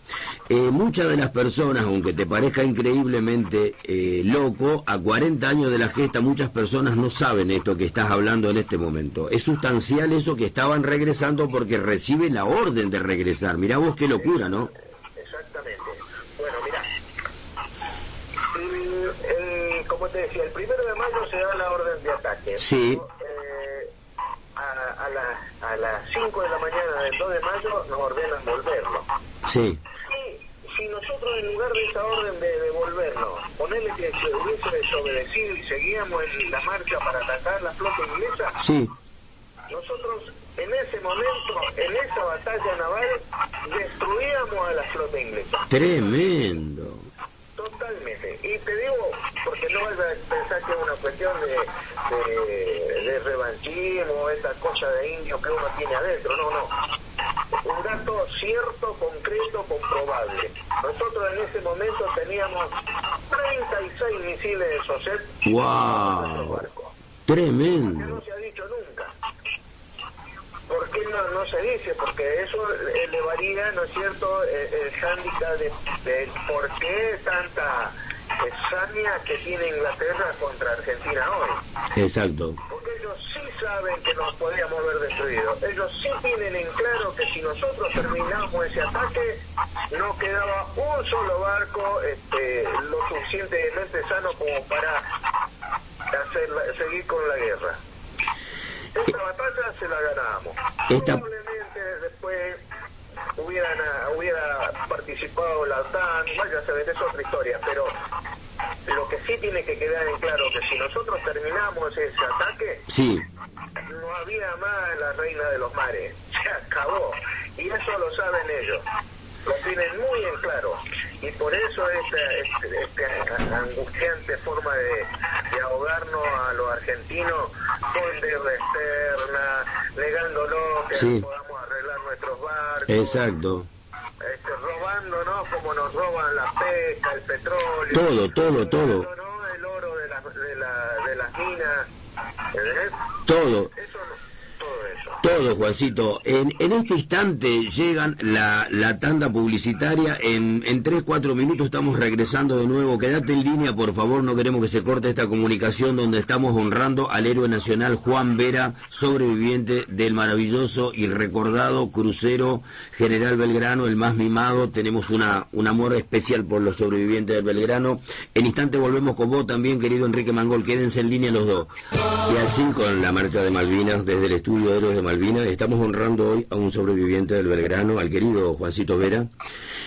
eh, muchas de las personas, aunque te parezca increíblemente eh, loco, a 40 años de la gesta muchas personas no saben esto que estás hablando en este momento. Es sustancial eso que estaban regresando porque reciben la orden de regresar. Mirá vos qué locura, ¿no? Exactamente. Bueno, mirá. como te decía, el primero de mayo se da la orden de ataque. Sí a, a, a las 5 de la mañana del 2 de mayo nos ordenan volvernos. Sí. si nosotros en lugar de esa orden de devolvernos, ponerle que se hubiese desobedecido y seguíamos en la marcha para atacar la flota inglesa, sí. nosotros en ese momento, en esa batalla naval, destruíamos a la flota inglesa. Tremendo. Totalmente. Y te digo, porque no vas a pensar que es una cuestión de, de, de revanchismo, esta cosa de indio que uno tiene adentro. No, no. Un dato cierto, concreto, comprobable. Nosotros en ese momento teníamos 36 misiles de SOCET. ¡Wow! Tremendo. no se ha dicho nunca. ¿Por qué no, no se dice? Porque eso elevaría, ¿no es cierto?, el, el hándicap de, de por qué tanta extraña que tiene Inglaterra contra Argentina hoy. Exacto. Porque ellos sí saben que nos podíamos haber destruido. Ellos sí tienen en claro que si nosotros terminamos ese ataque, no quedaba un solo barco este, lo suficientemente sano como para hacer, seguir con la guerra. Esta batalla se la Probablemente después hubieran, hubiera participado la OTAN, vaya a saber, es otra historia, pero lo que sí tiene que quedar en claro que si nosotros terminamos ese ataque, sí. no había más la reina de los mares, *laughs* se acabó, y eso lo saben ellos lo tienen muy en claro y por eso esta, esta, angustiante forma de, ahogarnos a los argentinos con guerra externa, negándolo que podamos arreglar nuestros barcos. Exacto. Este, robándonos como nos roban la pesca, el petróleo. Todo, todo, todo. El oro de, la, de, la, de las minas. Todo. Todo, Juancito. En, este instante llegan la, la tanda publicitaria. En, en 3, 4 minutos estamos regresando de nuevo. Quédate en línea, por favor. No queremos que se corte esta comunicación donde estamos honrando al héroe nacional Juan Vera, sobreviviente del maravilloso y recordado crucero General Belgrano, el más mimado. Tenemos una, un amor especial por los sobrevivientes del Belgrano. En instante volvemos con vos también, querido Enrique Mangol. Quédense en línea los dos. Y así con la marcha de Malvinas desde el estudio de Héroes de Malvinas Estamos honrando hoy a un sobreviviente del Belgrano, al querido Juancito Vera,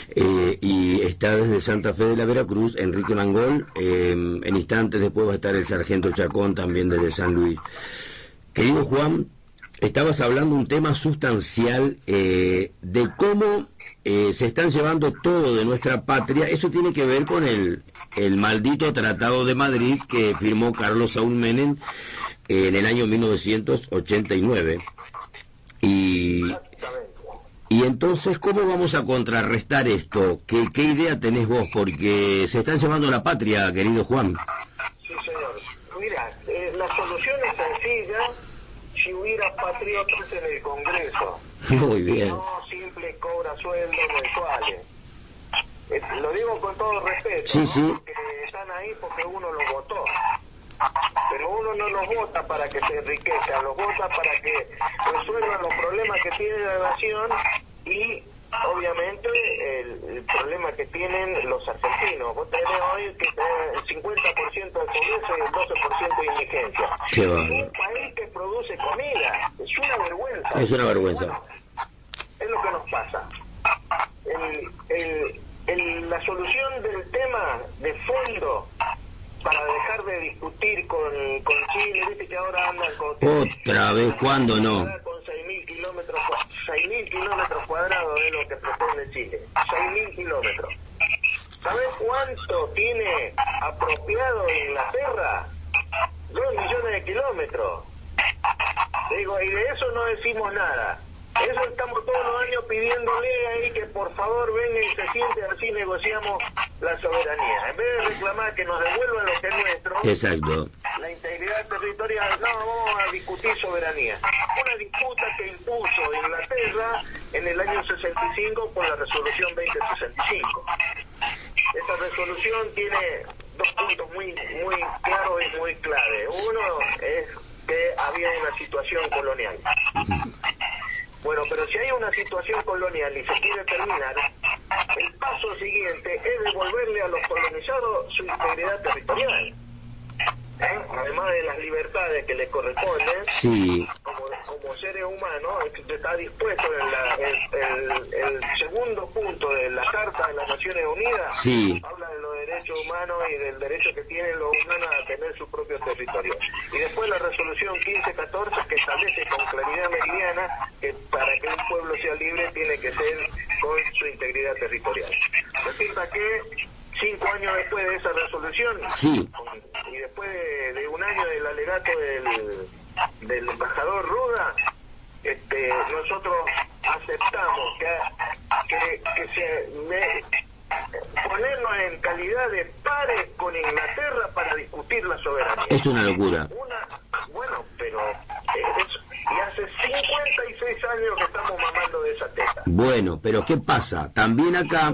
eh, y está desde Santa Fe de la Veracruz, Enrique Mangol. Eh, en instantes después va a estar el sargento Chacón también desde San Luis. Querido Juan, estabas hablando un tema sustancial eh, de cómo se están llevando todo de nuestra patria. Eso tiene que ver con el, el maldito Tratado de Madrid que firmó Carlos Saúl Menem en el año 1989. Y, y entonces ¿cómo vamos a contrarrestar esto? ¿Qué, ¿Qué idea tenés vos? Porque se están llevando la patria, querido Juan. Sí, señor. Mira, eh, la solución es sencilla si hubiera patriotas en el Congreso. *laughs* Muy bien. No simples cobra sueldos mensuales. Eh, lo digo con todo respeto, Sí, ¿no? sí. porque están ahí porque uno los votó. Pero uno no los vota para que se enriquezcan, los vota para que resuelvan los problemas que tiene la nación y obviamente el, el problema que tienen los argentinos. Vos tenés hoy que el 50% de pobreza y el 12% de indigencia. Qué Es un país que produce comida, es una vergüenza. Es una vergüenza. Bueno, es lo que nos pasa. El- el- la solución del tema de fondo para dejar de discutir con, con Chile, viste que ahora andan con... Otra vez, ¿cuándo no? Con 6.000 kilómetros, cua- 6.000 kilómetros cuadrados es lo que pretende Chile. 6.000 kilómetros. ¿Sabes cuánto tiene apropiado Inglaterra? Dos millones de kilómetros. Digo, y de eso no decimos nada. Eso estamos todos los años pidiéndole ahí que por favor venga y se siente así negociamos la soberanía. En vez de reclamar que nos devuelvan lo que es nuestro, Exacto. la integridad territorial, no, vamos a discutir soberanía. Una disputa que impuso Inglaterra en el año 65 con la resolución 2065. Esta resolución tiene dos puntos muy, muy claros y muy clave. Uno es que había una situación colonial. Bueno, pero si hay una situación colonial y se quiere terminar, el paso siguiente es devolverle a los colonizados su integridad territorial. ¿Eh? Además de las libertades que les corresponden, Sí, como, como seres humanos, está dispuesto en la- el segundo punto de la Carta de las Naciones Unidas, Sí. habla de los derechos humanos y del derecho que tienen los humanos a tener su propio territorio. Y después la resolución 1514 que establece con claridad meridiana que para que un pueblo sea libre tiene que ser con su integridad territorial. Resulta que cinco años después de esa resolución, Sí. y después de, de un año del alegato del, del embajador Ruda, este, nosotros aceptamos que, que, que se me- ponernos en calidad de pares con Inglaterra para discutir la soberanía. es una locura. Una, bueno, pero es- y hace 56 años que estamos mamando de esa teta. Bueno, pero ¿qué pasa? También acá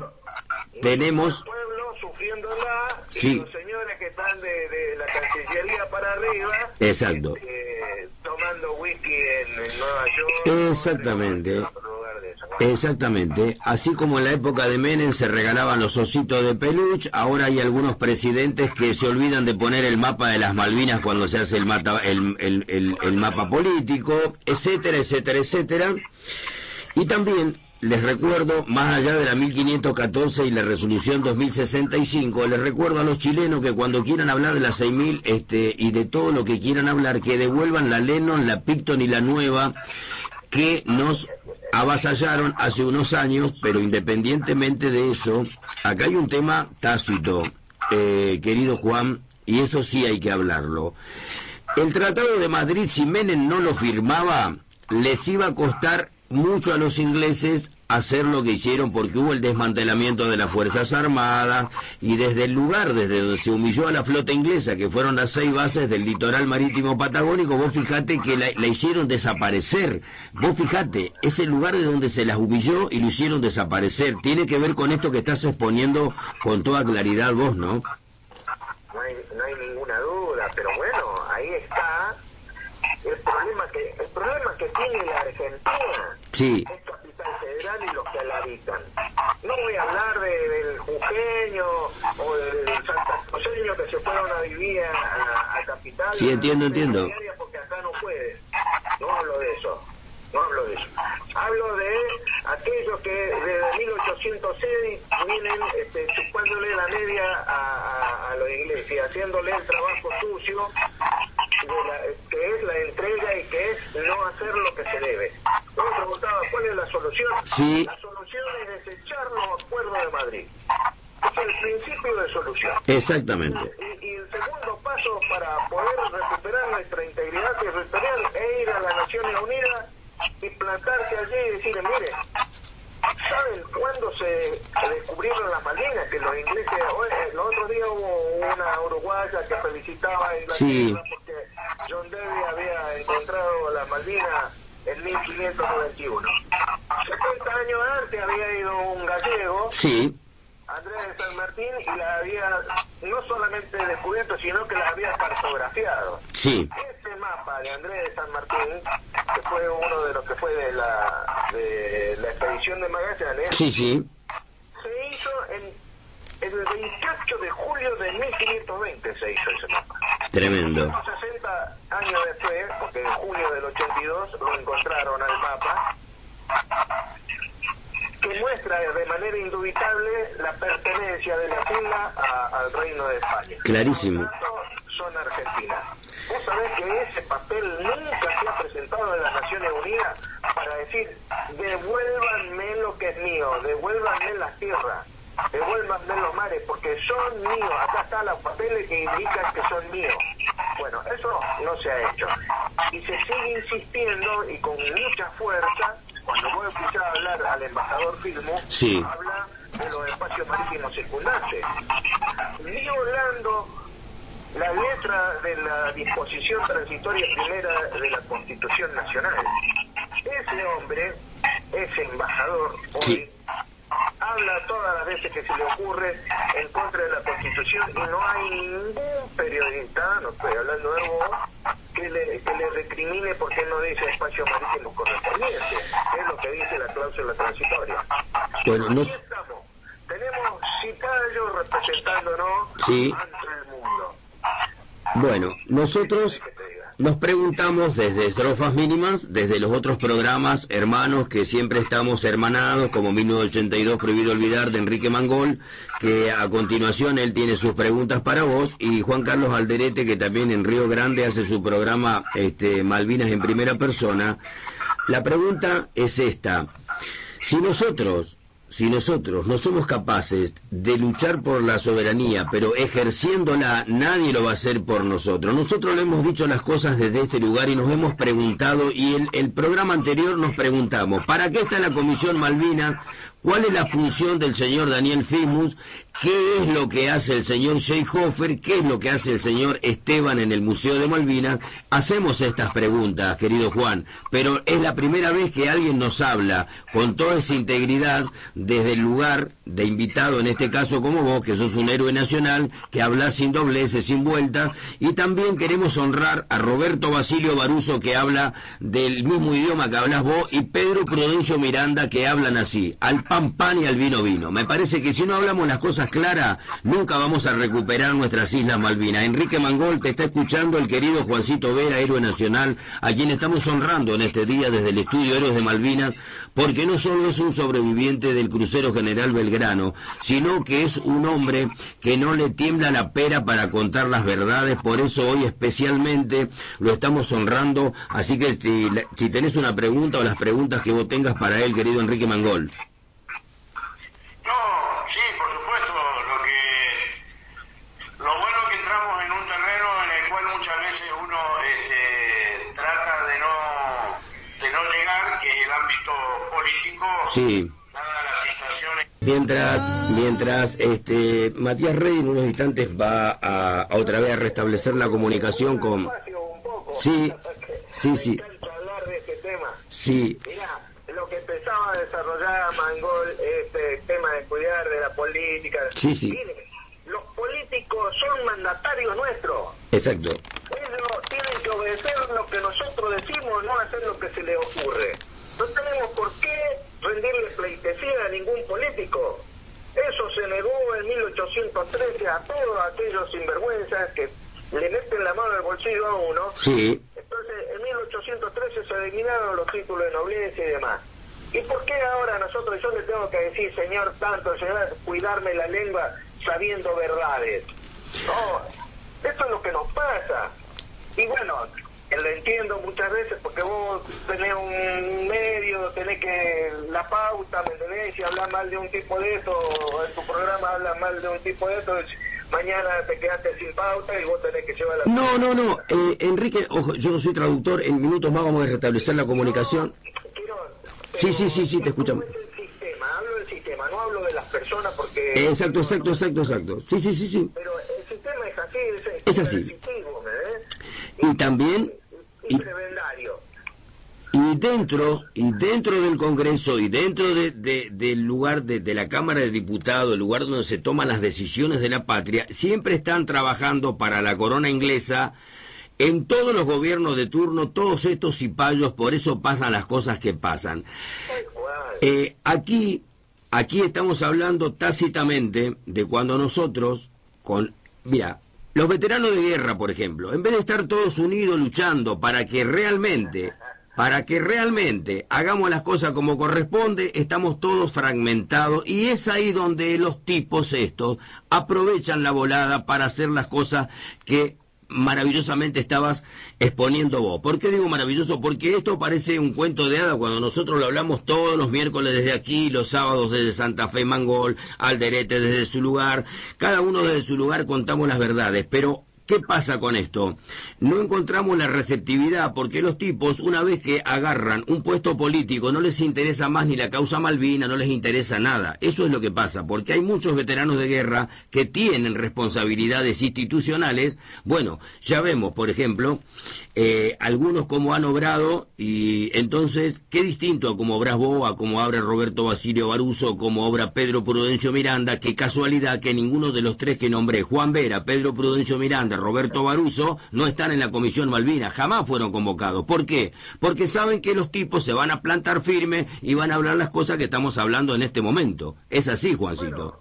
tenemos... Pueblo sufriéndola Sí. y los señores que están de, de la Cancillería para arriba Exacto. eh, tomando whisky en, en Nueva York Exactamente. en otro lugar de eso. Bueno, Exactamente. Así como en la época de Menem se regalaban los ositos de peluche, ahora hay algunos presidentes que se olvidan de poner el mapa de las Malvinas cuando se hace el, mata- el, el- el- el mapa político, etcétera, etcétera, etcétera. Y también les recuerdo, más allá de la 1514 y la resolución 2065, les recuerdo a los chilenos que cuando quieran hablar de la 6000 este, y de todo lo que quieran hablar, que devuelvan la Lennon, la Picton y la Nueva, que nos avasallaron hace unos años, pero independientemente de eso, acá hay un tema tácito, eh, querido Juan, y eso sí hay que hablarlo. El Tratado de Madrid, si Menem no lo firmaba, les iba a costar mucho a los ingleses hacer lo que hicieron porque hubo el desmantelamiento de las Fuerzas Armadas y desde el lugar desde donde se humilló a la flota inglesa, que fueron las seis bases del litoral marítimo patagónico, vos fijate que la, hicieron desaparecer. Vos fijate, ese lugar de donde se las humilló y lo hicieron desaparecer. Tiene que ver con esto que estás exponiendo con toda claridad vos, ¿no? no hay ninguna duda, pero bueno, ahí está el problema que el problema que tiene la Argentina Sí, es capital federal y los que la habitan. No voy a hablar de- del jujeño o del santacruceño que se fueron a vivir a, a- capital. Sí, entiendo, entiendo. Porque acá no pueden. No hablo de eso. No hablo de eso. Hablo de aquellos que desde 1806 vienen este, chupándole la media a, a, a la iglesia, haciéndole el trabajo sucio de la- que es la entrega y que es no hacer lo que se debe. Yo me preguntaba cuál es la solución. Sí. La solución es desechar los acuerdos de Madrid. Es el principio de solución. exactamente. Y, y el segundo paso para poder recuperar nuestra integridad territorial es ir a las Naciones Unidas y plantarse allí y decirle, mire, se descubrieron las Malvinas, que los ingleses, el otro día hubo una uruguaya que felicitaba a Inglaterra porque John Davy había encontrado las Malvinas en 1591. 70 años antes había ido un gallego, sí. Andrés de San Martín, y la había no solamente descubierto, sino que la había cartografiado. Sí. Ese mapa de Andrés de San Martín, que fue uno de los que fue de la, de la expedición de Magallanes, sí, sí. se hizo en, el 28 de julio de 1520 se hizo ese mapa. Tremendo. 60 años después, porque en julio del 82 lo encontraron al mapa, que muestra de manera indubitable la pertenencia de la isla al Reino de España. Clarísimo. son argentinas. Vos sabés que ese papel nunca se ha presentado en las Naciones Unidas para decir, devuélvanme lo que es mío, devuélvanme las tierras, devuélvanme los mares, porque son míos, acá están los papeles que indican que son míos. Bueno, eso no se ha hecho. Y se sigue insistiendo y con mucha fuerza cuando vos escuchás hablar al embajador Filmo, habla de los espacios marítimos circundantes, violando la letra de la disposición transitoria primera de la Constitución Nacional. Ese hombre, ese embajador, hoy, habla todas las veces que se le ocurre en contra de la Constitución y no hay ningún periodista, no estoy hablando de vos, que le, que le recrimine porque no dice espacio marítimo correspondiente, es lo que dice la cláusula transitoria. Bueno, Aquí estamos, tenemos Cipallo representándonos sí. ante el mundo. Bueno, nosotros nos preguntamos desde Estrofas Mínimas, desde los otros programas hermanos que siempre estamos hermanados, como 1982 Prohibido Olvidar de Enrique Mangol, que a continuación él tiene sus preguntas para vos, y Juan Carlos Alderete, que también en Río Grande hace su programa este, Malvinas en primera persona. La pregunta es esta. Si nosotros si nosotros no somos capaces de luchar por la soberanía, pero ejerciéndola, nadie lo va a hacer por nosotros. Nosotros le hemos dicho las cosas desde este lugar y nos hemos preguntado, y en el programa anterior nos preguntamos, ¿para qué está la Comisión Malvina? ¿Cuál es la función del señor Daniel Fimus? ¿Qué es lo que hace el señor Hofer? ¿Qué es lo que hace el señor Esteban en el Museo de Malvinas? Hacemos estas preguntas, querido Juan, pero es la primera vez que alguien nos habla con toda esa integridad desde el lugar de invitado, en este caso como vos, que sos un héroe nacional, que habla sin dobleces, sin vuelta, y también queremos honrar a Roberto Basilio Baruso, que habla del mismo idioma que hablas vos, y Pedro Prudencio Miranda, que hablan así, pan pan y al vino vino. Me parece que si no hablamos las cosas claras, nunca vamos a recuperar nuestras Islas Malvinas. Enrique Mangol te está escuchando el querido Juancito Vera, héroe nacional, a quien estamos honrando en este día desde el estudio Héroes de Malvinas, porque no solo es un sobreviviente del crucero general Belgrano, sino que es un hombre que no le tiembla la pera para contar las verdades, por eso hoy especialmente lo estamos honrando, así que si, si tenés una pregunta o las preguntas que vos tengas para él, querido Enrique Mangol. No, sí, por supuesto. Lo que lo bueno que entramos en un terreno en el cual muchas veces uno este, trata de no de no llegar, que es el ámbito político. Sí. Dadas las situaciones. Mientras, mientras este Matías Rey en unos instantes va a, otra vez a restablecer la comunicación con. Sí, sí, sí. Este sí lo que empezaba a desarrollar Mangol, este tema de cuidar de la política. Sí, sí. los políticos son mandatarios nuestros. Exacto. Ellos tienen que obedecer lo que nosotros decimos, no hacer lo que se les ocurre. No tenemos por qué rendirle pleitesía a ningún político. Eso se negó en 1813 a todos aquellos sinvergüenzas que le meten la mano al bolsillo a uno. Sí. Entonces, en 1813 se eliminaron los títulos de nobleza y demás. ¿Y por qué ahora nosotros, yo le tengo que decir, señor tanto, señor, cuidarme la lengua sabiendo verdades? No, esto es lo que nos pasa. Y bueno, lo entiendo muchas veces porque vos tenés un medio, tenés que la pauta, ¿me entendés? Si hablas mal de un tipo de esto, en tu programa hablas mal de un tipo de esto, mañana te quedaste sin pauta y vos tenés que llevar la... No, no, no, eh, Enrique, ojo, yo no soy traductor, en minutos más vamos a restablecer la comunicación. quiero, sí, sí, sí, sí, te escuchamos. Es el sistema, hablo del sistema, no hablo persona porque... Exacto, exacto, exacto, exacto. Sí, sí, sí, sí. Pero el sistema es así, es, Es así. ¿me ves? Y también... Y y- prebendario. Y dentro, y dentro del Congreso y dentro de, de- del lugar de, de la Cámara de Diputados, el lugar donde se toman las decisiones de la patria, siempre están trabajando para la corona inglesa en todos los gobiernos de turno, todos estos cipayos, por eso pasan las cosas que pasan. Eh, aquí, aquí estamos hablando tácitamente de cuando nosotros, con, mira, los veteranos de guerra, por ejemplo, en vez de estar todos unidos luchando para que realmente, para que realmente hagamos las cosas como corresponde, estamos todos fragmentados y es ahí donde los tipos estos aprovechan la volada para hacer las cosas que maravillosamente estabas exponiendo vos. ¿Por qué digo maravilloso? Porque esto parece un cuento de hada cuando nosotros lo hablamos todos los miércoles desde aquí, los sábados desde Santa Fe Mangol, Alderete desde su lugar, cada uno desde su lugar contamos las verdades, pero ¿Qué pasa con esto? No encontramos la receptividad porque los tipos, una vez que agarran un puesto político, no les interesa más ni la causa Malvina, no les interesa nada. Eso es lo que pasa, porque hay muchos veteranos de guerra que tienen responsabilidades institucionales. Bueno, ya vemos, por ejemplo, eh, algunos cómo han obrado y entonces, qué distinto a cómo obras vos, a cómo obra Roberto Basilio Baruso, como obra Pedro Prudencio Miranda, qué casualidad que ninguno de los tres que nombré, Juan Vera, Pedro Prudencio Miranda, Roberto Baruso, no están en la Comisión Malvina, jamás fueron convocados. ¿Por qué? Porque saben que los tipos se van a plantar firme y van a hablar las cosas que estamos hablando en este momento. Es así, Juancito.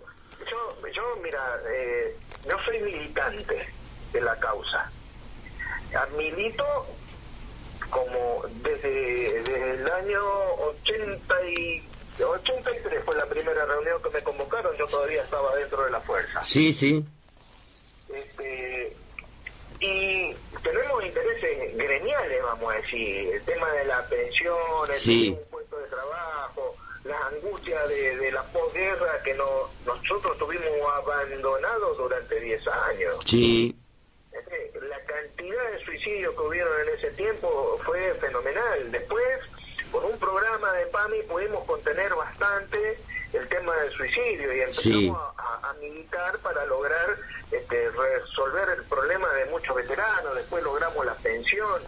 Yo, yo, mira, eh, no soy militante de la causa. Milito como desde, desde el año 80 y, 83 fue la primera reunión que me convocaron, yo todavía estaba dentro de la fuerza. Sí, sí. Este, y tenemos intereses gremiales, vamos a decir, el tema de la pensión, el Sí. un puesto de trabajo, las angustias de, de la posguerra que no, nosotros tuvimos abandonados durante 10 años. Sí, La cantidad de suicidios que hubieron en ese tiempo fue fenomenal. Después, con un programa de PAMI pudimos contener bastante el tema del suicidio y empezamos Sí. a, a militar para lograr este, resolver el problema de muchos veteranos. Después logramos la pensión.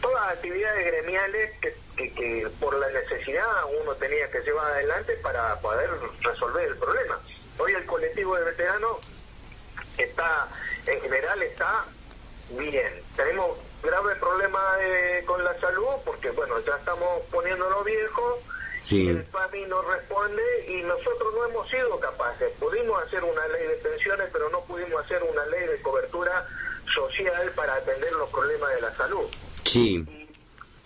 Todas actividades gremiales que, que, que por la necesidad uno tenía que llevar adelante para poder resolver el problema. Hoy el colectivo de veteranos está, en general está bien. Tenemos graves problemas eh, con la salud porque, bueno, ya estamos poniéndonos viejos. Sí. El PAMI no responde y nosotros no hemos sido capaces. Pudimos hacer una ley de pensiones, pero no pudimos hacer una ley de cobertura social para atender los problemas de la salud. sí. Y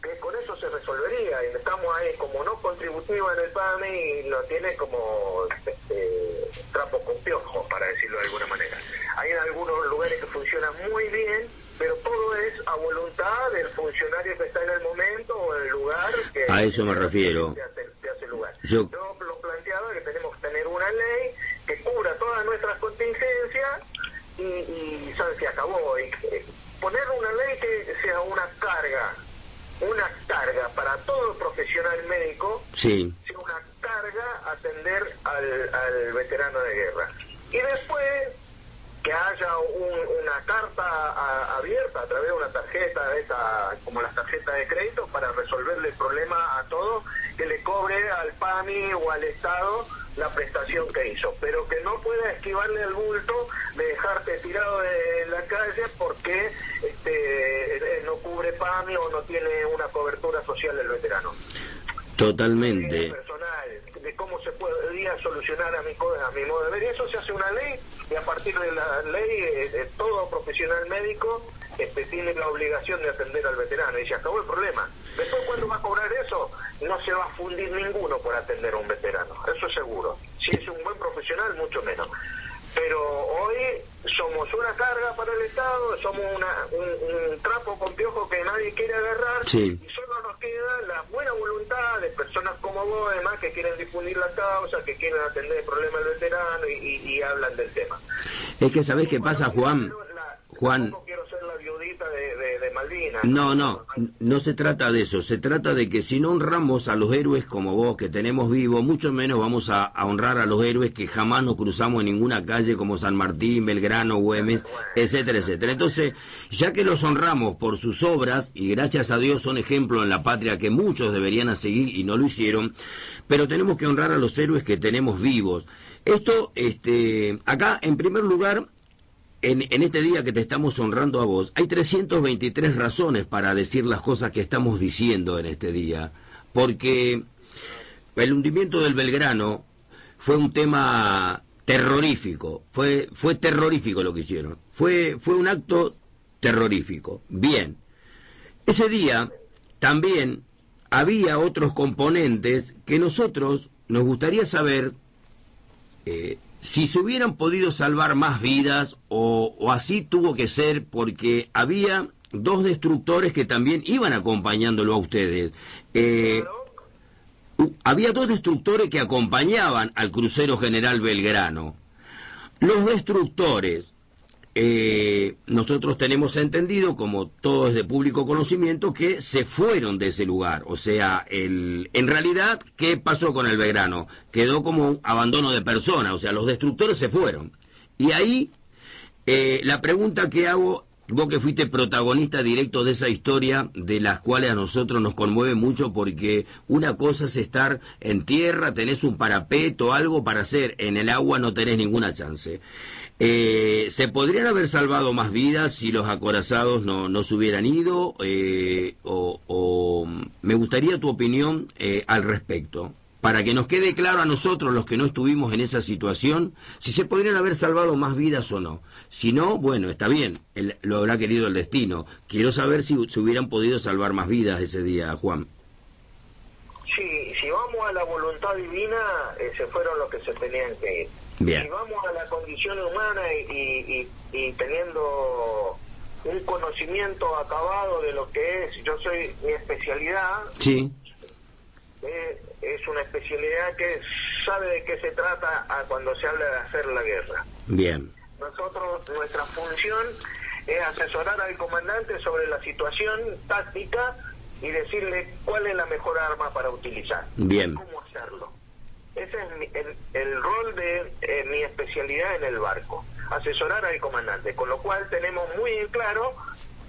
que con eso se resolvería. Y estamos ahí como no contributiva en el PAMI y lo tiene como este, trapo con piojo, para decirlo de alguna manera. Hay en algunos lugares que funcionan muy bien, pero todo es a voluntad del funcionario que está en el momento o en el lugar que... A eso me refiero. hace, lugar. Yo- Yo lo planteaba que tenemos que tener una ley que cubra todas nuestras contingencias y, y ¿sabes? se acabó. Y, eh, poner una ley que sea una carga, una carga para todo profesional médico, Sí, sea una carga atender al, al veterano de guerra. Y después que haya un- una carta a- abierta a través de una tarjeta, de esa, como las tarjetas de crédito, para resolverle el problema a todos, que le cobre al PAMI o al Estado la prestación que hizo, pero que no pueda esquivarle el bulto de dejarte tirado en la calle porque este, no cubre PAMI o no tiene una cobertura social del veterano totalmente. personal de cómo se podría solucionar a mi, a mi modo de ver. Y eso se hace una ley y a partir de la ley eh, todo profesional médico este, tiene la obligación de atender al veterano y se acabó el problema. Después cuando va a cobrar eso, no se va a fundir ninguno por atender a un veterano, eso es seguro. Si es un buen profesional, mucho menos. Pero hoy somos una carga para el Estado, somos una, un, un trapo con piojo que nadie quiere agarrar Sí. y solo nos queda la buena voluntad de personas como vos, además, que quieren difundir la causa, que quieren atender el problema del veterano y, y- y hablan del tema. Es que, ¿sabés qué pasa, Juan? Juan, Tampoco quiero ser la viudita de, de, de, Malvinas. No, no, no se trata de eso. Se trata de que si no honramos a los héroes como vos que tenemos vivos, mucho menos vamos a, honrar a los héroes que jamás nos cruzamos en ninguna calle como San Martín, Belgrano, Güemes, etcétera, etcétera. Entonces, ya que los honramos por sus obras, y gracias a Dios son ejemplos en la patria que muchos deberían seguir y no lo hicieron, pero tenemos que honrar a los héroes que tenemos vivos. Esto, este, acá, en primer lugar, en, en, este día que te estamos honrando a vos, hay 323 razones para decir las cosas que estamos diciendo en este día, porque el hundimiento del Belgrano fue un tema terrorífico, fue, fue terrorífico lo que hicieron, fue, fue un acto terrorífico. Bien, ese día también había otros componentes que nosotros nos gustaría saber eh, si se hubieran podido salvar más vidas o, así tuvo que ser porque había dos destructores que también iban acompañándolo a ustedes. Eh, había dos destructores que acompañaban al crucero general Belgrano. Los destructores eh, nosotros tenemos entendido, como todo es de público conocimiento, que se fueron de ese lugar. O sea, el, en realidad, ¿qué pasó con el Belgrano? Quedó como un abandono de personas, o sea, los destructores se fueron. Y ahí, eh, la pregunta que hago, vos que fuiste protagonista directo de esa historia, de las cuales a nosotros nos conmueve mucho, porque una cosa es estar en tierra, tenés un parapeto, algo para hacer, en el agua no tenés ninguna chance. Eh, ¿Se podrían haber salvado más vidas si los acorazados no, no se hubieran ido? Eh, o, me gustaría tu opinión eh, al respecto, para que nos quede claro a nosotros, los que no estuvimos en esa situación, si se podrían haber salvado más vidas o no. Si no, bueno, está bien, lo habrá querido el destino. Quiero saber si se hubieran podido salvar más vidas ese día, Juan. Sí, si vamos a la voluntad divina, se fueron los que se tenían que ir si vamos a la condición humana y, teniendo un conocimiento acabado de lo que es, yo soy mi especialidad, sí. Eh, es una especialidad que sabe de qué se trata a cuando se habla de hacer la guerra. Bien. Nosotros, nuestra función es asesorar al comandante sobre la situación táctica y decirle cuál es la mejor arma para utilizar. Bien. ¿Cómo hacerlo? Ese es el, rol de eh, mi especialidad en el barco, asesorar al comandante, con lo cual tenemos muy en claro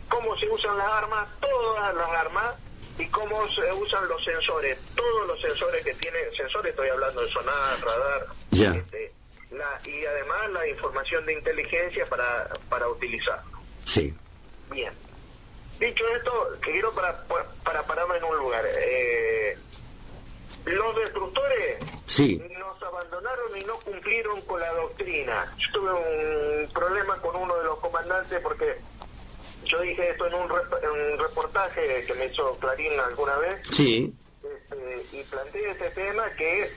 cómo se usan las armas, todas las armas, y cómo se usan los sensores, todos los sensores que tiene, sensores estoy hablando de sonar, radar, este, y además la información de inteligencia para, para utilizarlo. Sí. Bien. Dicho esto, quiero para, para pararme en un lugar. Eh, los destructores sí. nos abandonaron y no cumplieron con la doctrina. Yo tuve un problema con uno de los comandantes porque yo dije esto en un, reportaje que me hizo Clarín alguna vez. Sí. Este, y planteé este tema que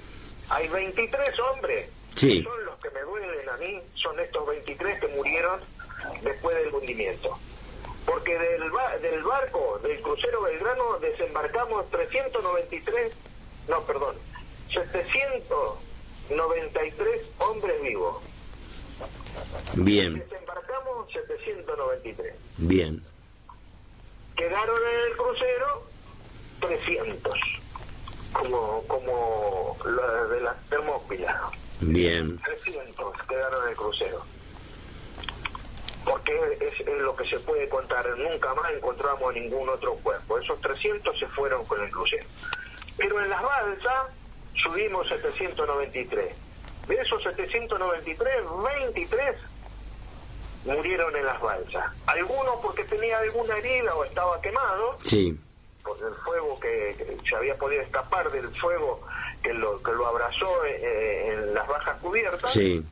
hay 23 hombres. Sí. Son los que me duelen a mí, son estos 23 que murieron después del hundimiento. Porque del, del barco, del crucero Belgrano, desembarcamos 393 no, perdón, 793 hombres vivos. Bien. Desembarcamos 793. Bien. Quedaron en el crucero 300, como, como la de las termópilas. Bien. 300 quedaron en el crucero. Porque es, es, lo que se puede contar. Nunca más encontramos ningún otro cuerpo. Esos 300 se fueron con el crucero. Pero en las balsas subimos 793. De esos 793, 23 murieron en las balsas. Algunos porque tenía alguna herida o estaba quemado. Sí. Por el fuego que, se había podido escapar del fuego que lo, que lo abrazó eh, en las bajas cubiertas. Sí.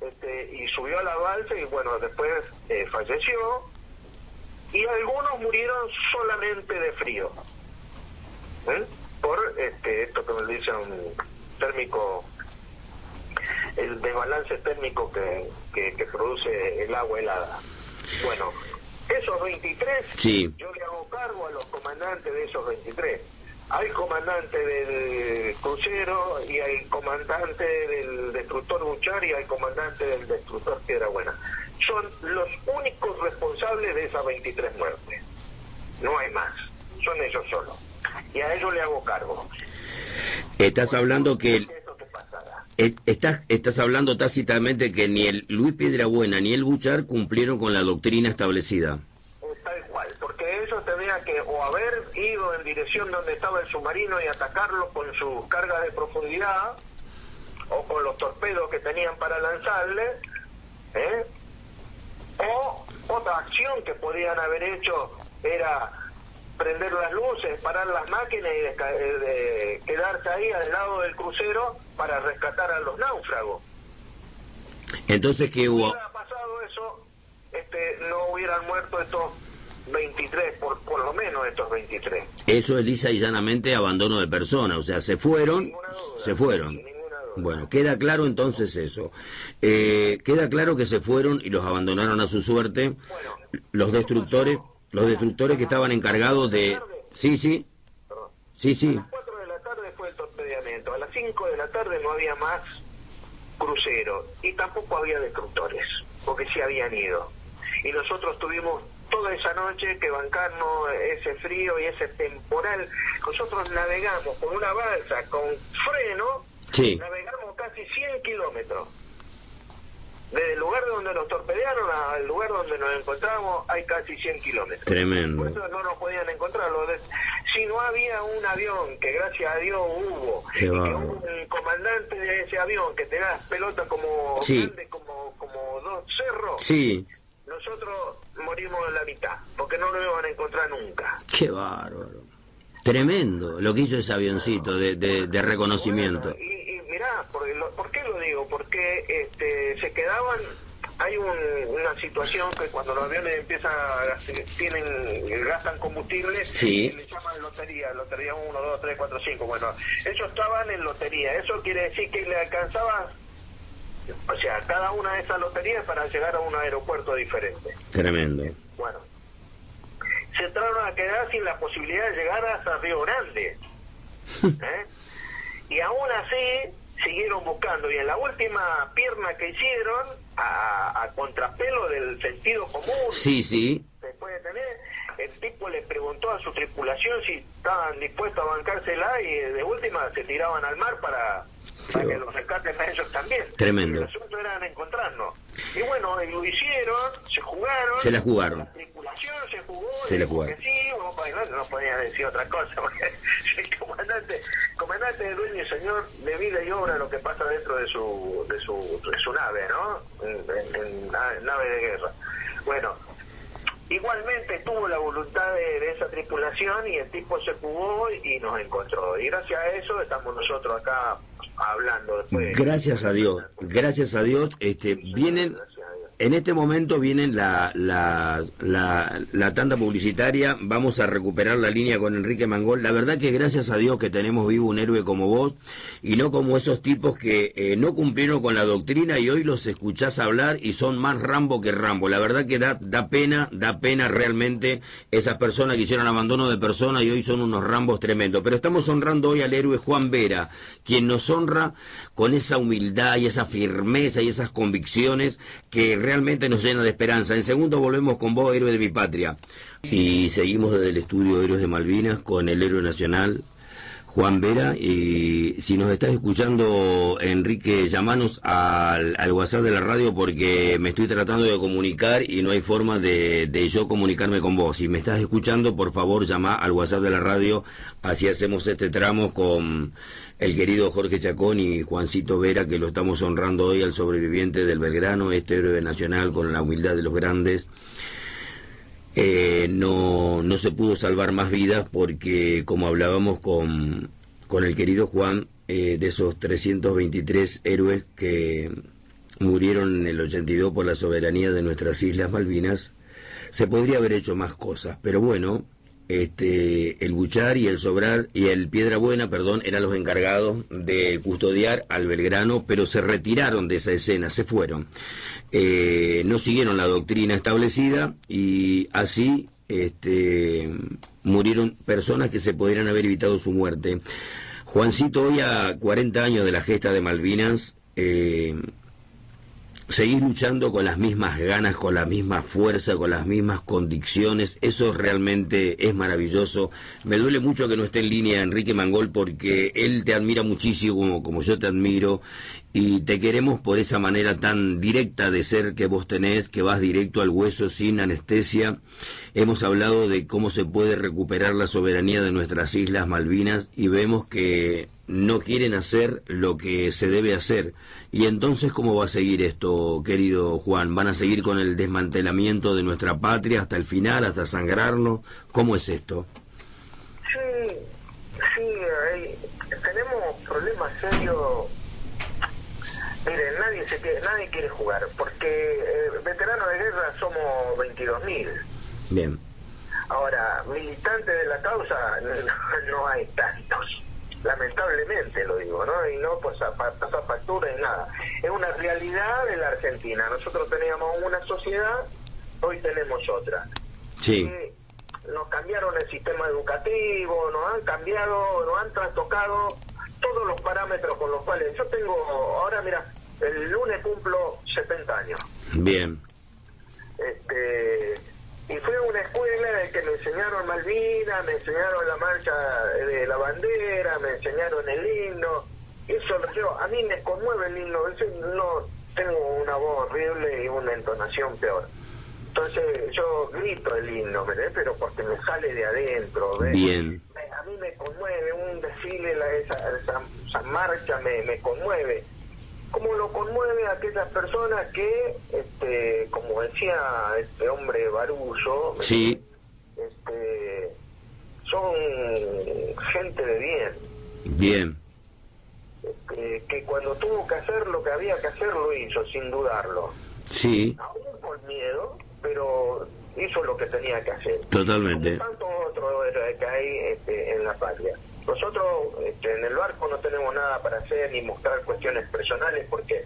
Este, y subió a la balsa y bueno, después eh, falleció. Y algunos murieron solamente de frío. ¿Eh? Por este, esto que me dice un térmico, el desbalance térmico que, que, produce el agua helada. Bueno, esos 23, sí. yo le hago cargo a los comandantes de esos 23. Hay comandante del crucero y hay comandante del destructor Buchar y hay comandante del destructor Piedra Buena. Son los únicos responsables de esas 23 muertes. A ellos le hago cargo. Estás hablando que... Eh, estás, estás hablando tácitamente que ni el Luis Piedrabuena ni el Buchar cumplieron con la doctrina establecida. Tal cual, porque ellos tenían que o haber ido en dirección donde estaba el submarino y atacarlo con sus cargas de profundidad o con los torpedos que tenían para lanzarle, ¿eh? o otra acción que podían haber hecho era prender las luces, parar las máquinas y eh, quedarse ahí al lado del crucero para rescatar a los náufragos. Entonces, ¿qué hubo? Si hubiera pasado eso, este, no hubieran muerto estos 23, por, por lo menos estos 23. Eso es lisa y llanamente abandono de personas, o sea, se fueron, se fueron. Bueno, queda claro entonces eso. Eh, queda claro que se fueron y los abandonaron a su suerte. los destructores los destructores que estaban encargados de... Sí, sí. Sí, sí. A las 4 de la tarde fue el torpedeamiento. A las 5 de la tarde no había más crucero y tampoco había destructores, porque sí habían ido. Y nosotros tuvimos toda esa noche que bancarnos ese frío y ese temporal. Nosotros navegamos con una balsa, con freno, sí. navegamos casi 100 kilómetros desde el lugar donde nos torpedearon al lugar donde nos encontramos hay casi 100 kilómetros. Tremendo. Por eso no nos podían encontrar. Si no había un avión, que gracias a Dios hubo, y que un comandante de ese avión que te da pelota como grande, como, como dos cerros, sí. nosotros morimos en la mitad, porque no lo iban a encontrar nunca. Qué bárbaro. Tremendo lo que hizo ese avioncito de, de, reconocimiento. y, mirá, ¿por qué lo digo? Porque este, se quedaban hay una situación que cuando los aviones empiezan a, tienen gastan combustible sí. le llaman lotería lotería 1, 2, 3, 4, 5 bueno ellos estaban en lotería eso quiere decir que le alcanzaba o sea cada una de esas loterías para llegar a un aeropuerto diferente tremendo bueno se entraron a quedar sin la posibilidad de llegar hasta Río Grande *laughs* ¿eh? y aún así siguieron buscando. Y en la última pierna que hicieron a, contrapelo del sentido común sí sí. se puede tener el tipo le preguntó a su tripulación si estaban dispuestos a bancársela y de última se tiraban al mar para, para que los rescaten a ellos también. Tremendo. El asunto era encontrarnos. Y bueno lo hicieron se jugaron. Se la jugaron. La tripulación se jugó se le jugaron. sí no podía decir otra cosa *laughs* porque el comandante comandante es dueño y señor de vida y obra lo que pasa dentro de su, de su, de su nave, ¿no? En, nave de guerra. Bueno, igualmente tuvo la voluntad de, esa tripulación y el tipo se jugó y nos encontró. Y gracias a eso estamos nosotros acá hablando después. Gracias a Dios, gracias a Dios, este, vienen en este momento viene la, la, la, tanda publicitaria, vamos a recuperar la línea con Enrique Mangol. La verdad que gracias a Dios que tenemos vivo un héroe como vos y no como esos tipos que eh, no cumplieron con la doctrina y hoy los escuchás hablar y son más Rambo que Rambo. La verdad que da, da pena, da pena realmente esas personas que hicieron abandono de personas y hoy son unos Rambos tremendos. Pero estamos honrando hoy al héroe Juan Vera, quien nos honra con esa humildad y esa firmeza y esas convicciones que realmente nos llena de esperanza. En segundo volvemos con vos, héroe de mi patria. Y seguimos desde el estudio Héroes de Malvinas con el héroe nacional, Juan Vera. Y si nos estás escuchando, Enrique, llamanos al, WhatsApp de la radio porque me estoy tratando de comunicar y no hay forma de, de, yo comunicarme con vos. Si me estás escuchando, por favor, llama al WhatsApp de la radio. Así hacemos este tramo con el querido Jorge Chacón y Juancito Vera, que lo estamos honrando hoy al sobreviviente del Belgrano, este héroe nacional con la humildad de los grandes. Eh, no, no se pudo salvar más vidas porque, como hablábamos con, con el querido Juan, eh, de esos 323 héroes que murieron en el 82 por la soberanía de nuestras Islas Malvinas, se podría haber hecho más cosas, pero bueno, este, el Buchar y el Sobrar y el Piedra Buena, perdón, eran los encargados de custodiar al Belgrano, pero se retiraron de esa escena, se fueron. Eh, no siguieron la doctrina establecida y así este, murieron personas que se podrían haber evitado su muerte. Juancito, hoy a 40 años de la gesta de Malvinas, eh, seguir luchando con las mismas ganas, con la misma fuerza, con las mismas condiciones, eso realmente es maravilloso. Me duele mucho que no esté en línea Enrique Mangol porque él te admira muchísimo como yo te admiro y te queremos por esa manera tan directa de ser que vos tenés, que vas directo al hueso sin anestesia. Hemos hablado de cómo se puede recuperar la soberanía de nuestras Islas Malvinas y vemos que no quieren hacer lo que se debe hacer. Y entonces, ¿cómo va a seguir esto, querido Juan? ¿Van a seguir con el desmantelamiento de nuestra patria hasta el final, hasta sangrarnos? ¿Cómo es esto? Sí, sí, tenemos problemas serios. Miren, nadie, se quiere, nadie quiere jugar, porque eh, veteranos de guerra somos 22.000. Bien. Ahora, militantes de la causa *laughs* no hay tantos lamentablemente lo digo, ¿no? Y no pues pasar factura y nada. Es una realidad de la Argentina. Nosotros teníamos una sociedad, hoy tenemos otra. Sí. nos cambiaron el sistema educativo, nos han cambiado, nos han trastocado todos los parámetros con los cuales yo tengo, ahora mira, el lunes cumplo 70 años. Bien. Este, y fue una escuela en que me enseñaron Malvinas, me enseñaron la marcha de la bandera, me enseñaron el himno. Eso lo llevo. A mí me conmueve el himno. No tengo una voz horrible y una entonación peor. Entonces yo grito el himno, ¿verdad? pero porque me sale de adentro. Bien. A mí me conmueve un desfile, esa, esa, marcha me, me conmueve cómo lo conmueve a aquellas personas que, este, como decía este hombre Barullo, sí. este, son gente de bien. Bien. Este, que cuando tuvo que hacer lo que había que hacer lo hizo, sin dudarlo. Sí. Aún con miedo, pero hizo lo que tenía que hacer. Totalmente. Como tanto otro que hay este, en la patria. Nosotros este, en el barco no tenemos nada para hacer ni mostrar cuestiones personales porque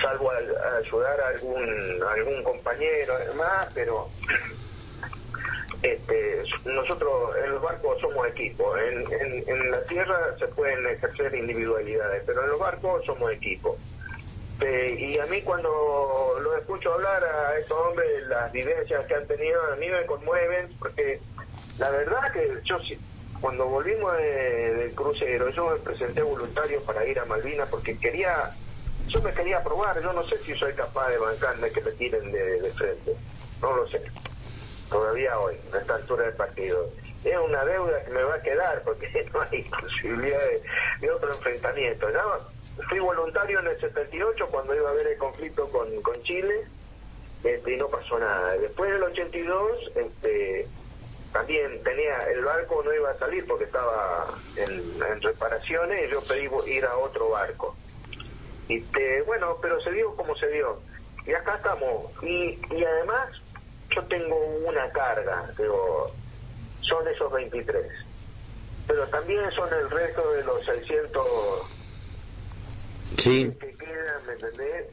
salvo ayudar a algún algún compañero más, pero este, nosotros en los barcos somos equipo. En, en, la tierra se pueden ejercer individualidades, pero en los barcos somos equipo. Eh, y a mí cuando lo escucho hablar a estos hombres, las vivencias que han tenido, a mí me conmueven, porque la verdad que yo cuando volvimos del crucero, yo me presenté voluntario para ir a Malvinas porque quería, yo me quería probar, yo no sé si soy capaz de bancarme que me tiren de, frente, no lo sé, todavía hoy, a esta altura del partido. Es una deuda que me va a quedar porque *laughs* no hay posibilidad de, otro enfrentamiento. Fui voluntario en el 78 cuando iba a haber el conflicto con, con Chile este, y no pasó nada. Después del 82, este, también tenía el barco no iba a salir porque estaba en, reparaciones y yo pedí ir a otro barco. Y bueno pero se dio como se dio. Y acá estamos. Y, y además yo tengo una carga digo son esos 23 pero también son el resto de los 600 sí. que quedan ¿me entendés?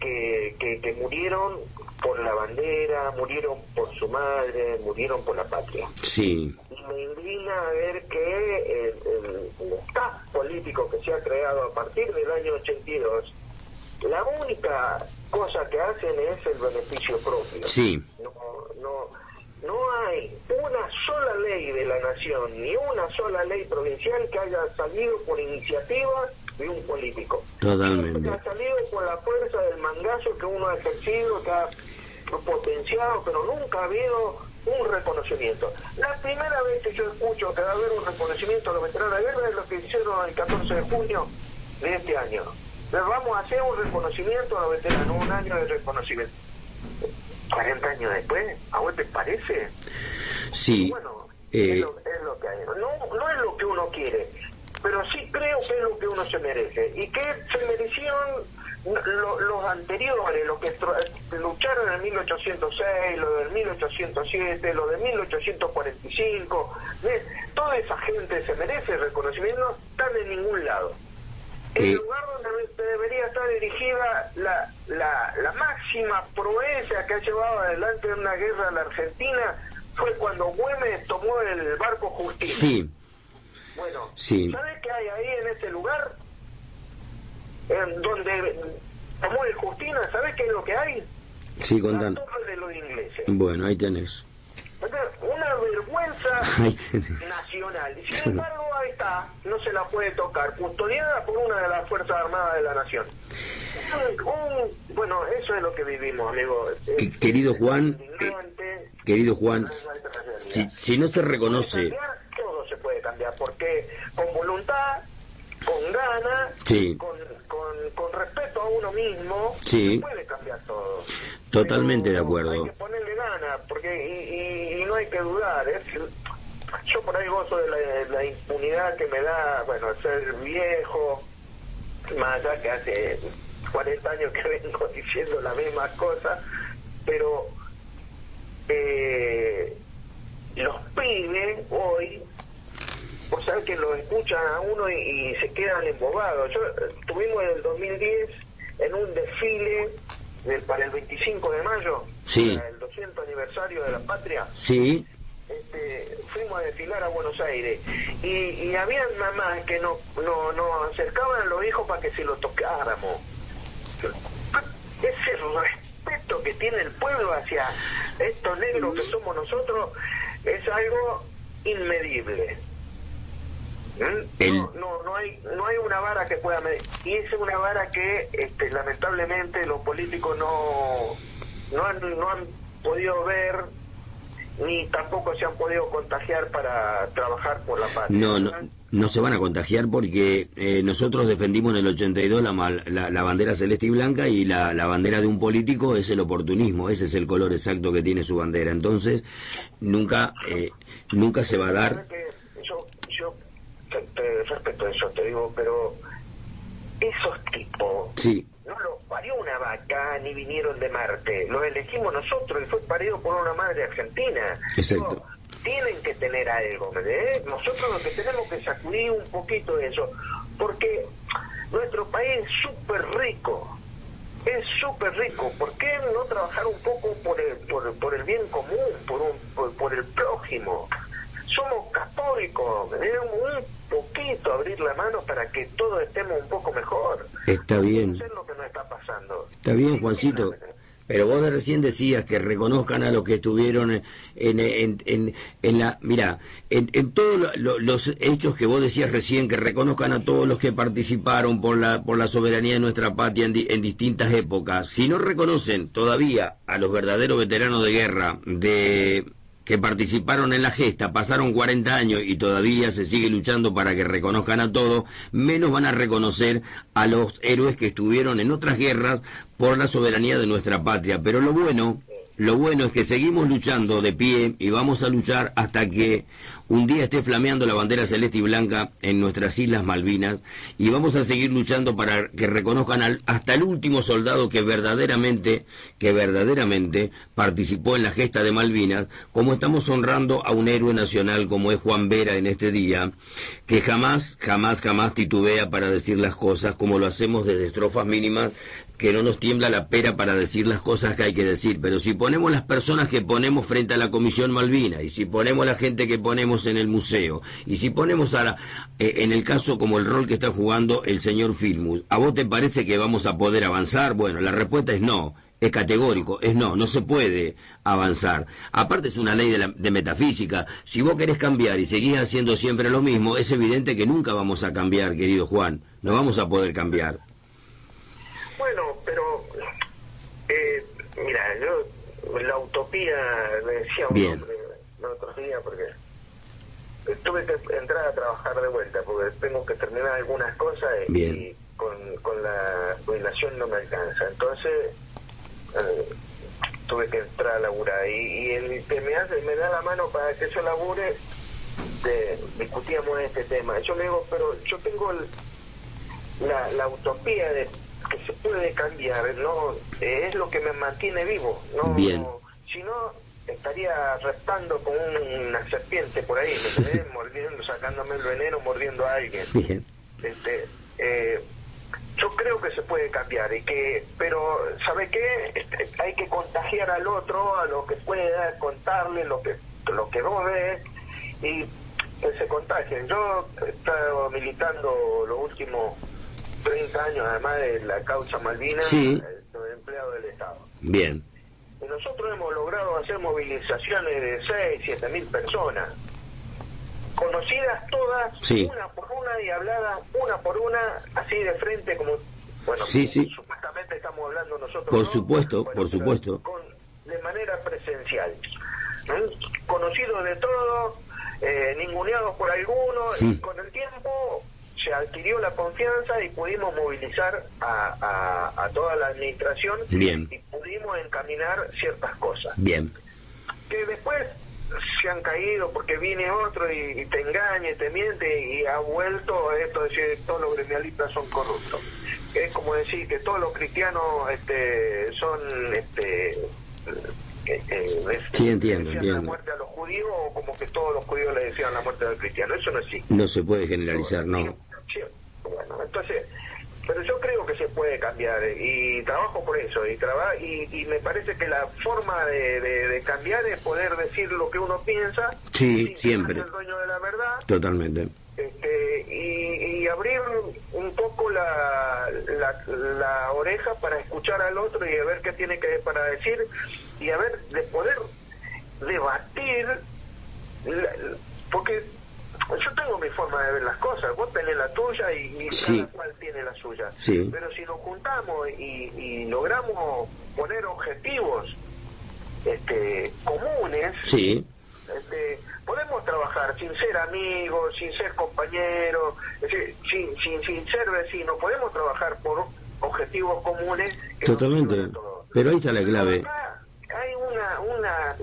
Que, que, que murieron por la bandera, murieron por su madre, murieron por la patria. Sí. Y me indigna ver que el, el, staff político que se ha creado a partir del año 82, la única cosa que hacen es el beneficio propio. Sí. No, no, no hay una sola ley de la nación, ni una sola ley provincial que haya salido por iniciativa de un político. Totalmente. ha salido por la fuerza del mangazo que uno ha ejercido, que ha potenciado, pero nunca ha habido un reconocimiento. La primera vez que yo escucho que va a haber un reconocimiento a los veteranos de guerra es lo que hicieron el 14 de junio de este año. Pero vamos a hacer un reconocimiento a los veteranos, un año de reconocimiento. 40 años después, ¿a vos te parece? Sí. Bueno, eh, es, lo, es, lo, que hay. No, no es lo que uno quiere, pero sí creo que es lo que uno se merece. ¿Y que se merecieron los anteriores, los que lucharon en 1806, lo del 1807, lo de 1845, toda esa gente se merece reconocimiento, no están en ningún lado. El lugar donde debería estar dirigida la, la, la máxima proeza que ha llevado adelante una guerra a la Argentina fue cuando Güemes tomó el barco Justicia. Sí. Bueno, sí. ¿sabes qué hay ahí en ese lugar? En donde Samuel Justina, ¿sabés qué es lo que hay? Sí, contan. La torre de los ingleses. Bueno, ahí tenés. Una vergüenza *laughs* nacional. Y sin *laughs* embargo, ahí está, no se la puede tocar, custodiada por una de las Fuerzas Armadas de la Nación. Un, bueno, eso es lo que vivimos, amigo. Querido Juan, querido Juan, si, si no se reconoce... todo se puede cambiar, porque con voluntad, con ganas, con, con, con, respeto a uno mismo, se puede cambiar todo. Totalmente de acuerdo. Hay que ponerle ganas, porque y, y, no hay que dudar. ¿eh? Yo por ahí gozo de la, impunidad que me da, bueno, ser viejo, más allá que hace 40 años que *laughs* vengo diciendo la misma cosa, pero eh, los pibes hoy, vos sabés que lo escuchan a uno y, se quedan embobados. Yo, estuvimos en el 2010 en un desfile del, para el 25 de mayo, para el 200 aniversario de la patria. Sí. Este, fuimos a desfilar a Buenos Aires y, y habían mamás que nos no, no acercaban a los hijos para que se los tocáramos. Ese respeto que tiene el pueblo hacia estos negros que somos nosotros es algo inmedible. ¿Mm? No, no, no, hay, no hay una vara que pueda medir. Y es una vara que este, lamentablemente los políticos no, no, han, no han podido ver ni tampoco se han podido contagiar para trabajar por la paz. No, no, no se van a contagiar porque eh, nosotros defendimos en el 82 la, la, bandera celeste y blanca y la, la, bandera de un político es el oportunismo, ese es el color exacto que tiene su bandera. Entonces, nunca, eh, nunca se va a dar te, respeto eso, te digo, pero esos tipos no los parió una vaca ni vinieron de Marte, los elegimos nosotros y fue parido por una madre argentina. Exacto. Tienen que tener algo, ¿eh? Nosotros lo que tenemos que sacudir un poquito de eso, porque nuestro país es súper rico, es súper rico. ¿Por qué no trabajar un poco por el, por, por el bien común, por, un, por, el prójimo? Somos católicos, ¿eh? un poquito abrir la mano para que todos estemos un poco mejor. Está bien. lo que nos está pasando. Está bien, Juancito. Pero vos recién decías que reconozcan a los que estuvieron en, en, en, en la... Mira, en, todos los hechos que vos decías recién, que reconozcan a todos los que participaron por la, por la soberanía de nuestra patria en, en distintas épocas. Si no reconocen todavía a los verdaderos veteranos de guerra de que participaron en la gesta, pasaron 40 años y todavía se sigue luchando para que reconozcan a todos, menos van a reconocer a los héroes que estuvieron en otras guerras por la soberanía de nuestra patria. Pero lo bueno, lo bueno es que seguimos luchando de pie y vamos a luchar hasta que un día esté flameando la bandera celeste y blanca en nuestras Islas Malvinas y vamos a seguir luchando para que reconozcan hasta el último soldado que verdaderamente, que verdaderamente participó en la gesta de Malvinas, como estamos honrando a un héroe nacional como es Juan Vera en este día, que jamás, jamás, jamás titubea para decir las cosas como lo hacemos desde estrofas mínimas que no nos tiembla la pera para decir las cosas que hay que decir, pero si ponemos las personas que ponemos frente a la Comisión Malvina y si ponemos la gente que ponemos en el museo y si ponemos a eh, en el caso como el rol que está jugando el señor Filmus, ¿a vos te parece que vamos a poder avanzar? Bueno, la respuesta es no. Es categórico, es no, no se puede avanzar. Aparte es una ley de, de metafísica. Si vos querés cambiar y seguís haciendo siempre lo mismo, es evidente que nunca vamos a cambiar, querido Juan. No vamos a poder cambiar. Bueno, pero eh, mira, yo la utopía me decía un Bien. hombre el otro día porque tuve que entrar a trabajar de vuelta porque tengo que terminar algunas cosas y, con, con, la jubilación no me alcanza. Entonces eh, tuve que entrar a laburar y, el que me hace, me da la mano para que yo labure, de, discutíamos este tema. Yo le digo, pero yo tengo la, la utopía de que se puede cambiar, no es lo que me mantiene vivo, no, si no estaría restando con una serpiente por ahí, *laughs* mordiendo, sacándome el veneno, mordiendo a alguien. Este, eh, yo creo que se puede cambiar y que, pero ¿sabe qué? Este, *laughs* hay que contagiar al otro, a lo que pueda, contarle lo que lo que no ve y que se contagien. Yo he estado militando los últimos 30 años además de la causa Malvinas, Sí. soy empleado del Estado. Bien. Y nosotros hemos logrado hacer movilizaciones de 6, 7 mil personas, conocidas todas, Sí. una por una y habladas una por una, así de frente como, bueno, Sí, sí. supuestamente estamos hablando nosotros. Por ¿no? supuesto, por supuesto. con- de manera presencial. ¿Mm? Conocidos de todo, eh, ninguneados por algunos, y con el tiempo se adquirió la confianza y pudimos movilizar a, a- a toda la administración Bien. y pudimos encaminar ciertas cosas Bien. que después se han caído porque viene otro y, y te engaña y te miente y ha vuelto esto de decir que todos los gremialistas son corruptos. Es como decir que todos los cristianos este, son este, eh, eh, Sí, entiendo, decían entiendo. la muerte a los judíos o como que todos los judíos le decían la muerte al cristiano. Eso no existe. No se puede generalizar, no. Sí, bueno, entonces, pero yo creo que se puede cambiar eh, y trabajo por eso y traba y, y me parece que la forma de, de- de cambiar es poder decir lo que uno piensa Sí, siempre. ser el dueño de la verdad Totalmente. este, y, y abrir un poco la, la, la oreja para escuchar al otro y a ver qué tiene que para decir y a ver de poder debatir la- porque yo tengo mi forma de ver las cosas vos tenés la tuya y, y Sí. cada cual tiene la suya Sí. pero si nos juntamos y, y logramos poner objetivos este, comunes Sí. este, podemos trabajar sin ser amigos, sin ser compañeros, sin, sin, sin ser vecinos, podemos trabajar por objetivos comunes. que Totalmente. Pero ahí está la clave. Acá hay una, una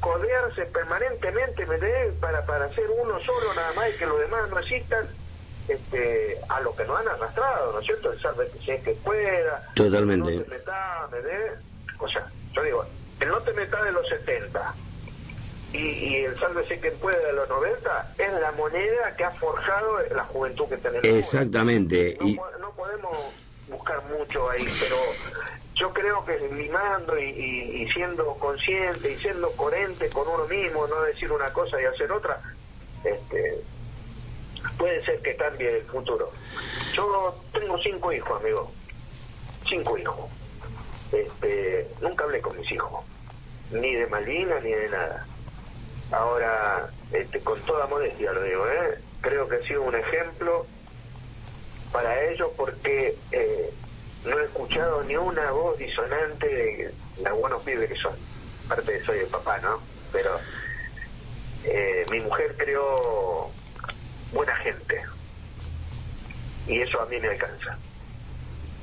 codearse permanentemente, ¿me? Para, para ser uno solo nada más y que los demás no existan. Este, a lo que nos han arrastrado, ¿no es cierto? El salve que si es que pueda, Totalmente. no te metas, ¿me entendés? O sea, yo digo, el no te metas de los 70 y, y el sálvese quien pueda de los 90 es la moneda que ha forjado la juventud que tenemos. Exactamente. No, Y no podemos buscar mucho ahí, pero yo creo que limando y, y- y siendo consciente y siendo coherente con uno mismo, no decir una cosa y hacer otra, este, puede ser que cambie el futuro. Yo tengo cinco hijos, amigo, cinco hijos. Este, nunca hablé con mis hijos, ni de Malvinas ni de nada. Ahora, este, con toda modestia lo digo, ¿eh? creo que ha sido un ejemplo para ellos porque eh, no he escuchado ni una voz disonante de los buenos pibes que son. Aparte de soy el papá, ¿no? Pero eh, mi mujer creó buena gente y eso a mí me alcanza.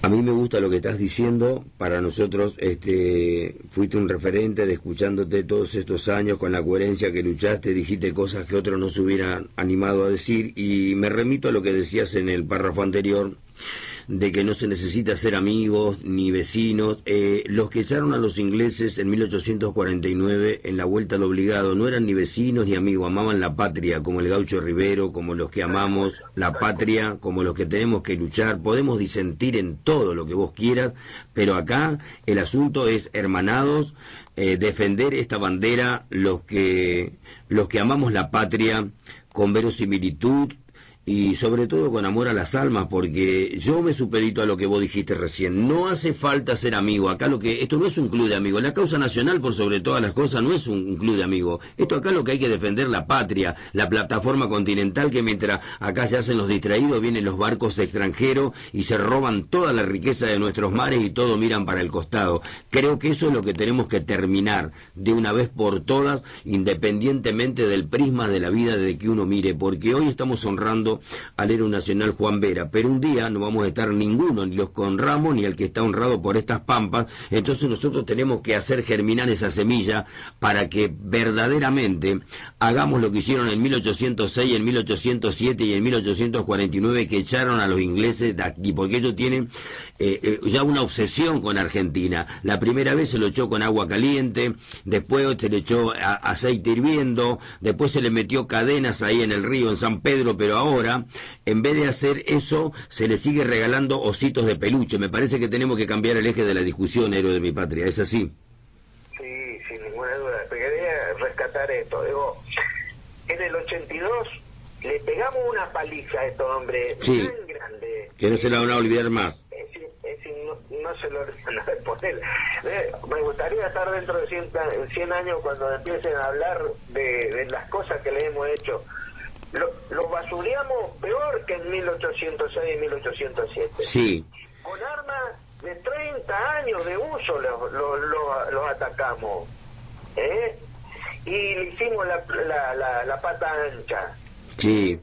A mí me gusta lo que estás diciendo. Para nosotros, este, fuiste un referente de escuchándote todos estos años con la coherencia que luchaste, dijiste cosas que otros no se hubieran animado a decir. Y me remito a lo que decías en el párrafo anterior de que no se necesita ser amigos ni vecinos. Eh, los que echaron a los ingleses en 1849 en la vuelta al obligado no eran ni vecinos ni amigos, amaban la patria, como el gaucho Rivero, como los que amamos la patria, como los que tenemos que luchar. Podemos disentir en todo lo que vos quieras, pero acá el asunto es hermanados, eh, defender esta bandera, los que, los que amamos la patria con verosimilitud, y sobre todo con amor a las almas, porque yo me supedito a lo que vos dijiste recién. No hace falta ser amigo. Acá lo que esto no es un club de amigos. La causa nacional, por sobre todas las cosas, no es un, un club de amigos. Esto acá lo que hay que defender la patria, la plataforma continental que mientras acá se hacen los distraídos vienen los barcos extranjeros y se roban toda la riqueza de nuestros mares y todo miran para el costado. Creo que eso es lo que tenemos que terminar de una vez por todas, independientemente del prisma de la vida de que uno mire, porque hoy estamos honrando al héroe nacional Juan Vera, pero un día no vamos a estar ninguno, ni los que honramos, ni el que está honrado por estas pampas, entonces nosotros tenemos que hacer germinar esa semilla para que verdaderamente hagamos lo que hicieron en 1806, en 1807 y en 1849, que echaron a los ingleses de aquí, porque ellos tienen eh, eh, ya una obsesión con Argentina. La primera vez se lo echó con agua caliente, después se le echó aceite hirviendo, después se le metió cadenas ahí en el río, en San Pedro, pero ahora, en vez de hacer eso, se le sigue regalando ositos de peluche. Me parece que tenemos que cambiar el eje de la discusión, héroe de mi patria. ¿Es así? Sí, sin ninguna duda. Quería rescatar esto. Digo, en el 82 le pegamos una paliza a estos hombres Sí. tan grande Que no se la van a olvidar más. no, se lo olvidan Me gustaría estar dentro de 100, años cuando empiecen a hablar de, las cosas que le hemos hecho. Lo, lo basureamos peor que en 1806 y 1807. Sí. Con armas de 30 años de uso los lo, lo, atacamos. ¿eh? Y le hicimos la, la, la, pata ancha. Sí.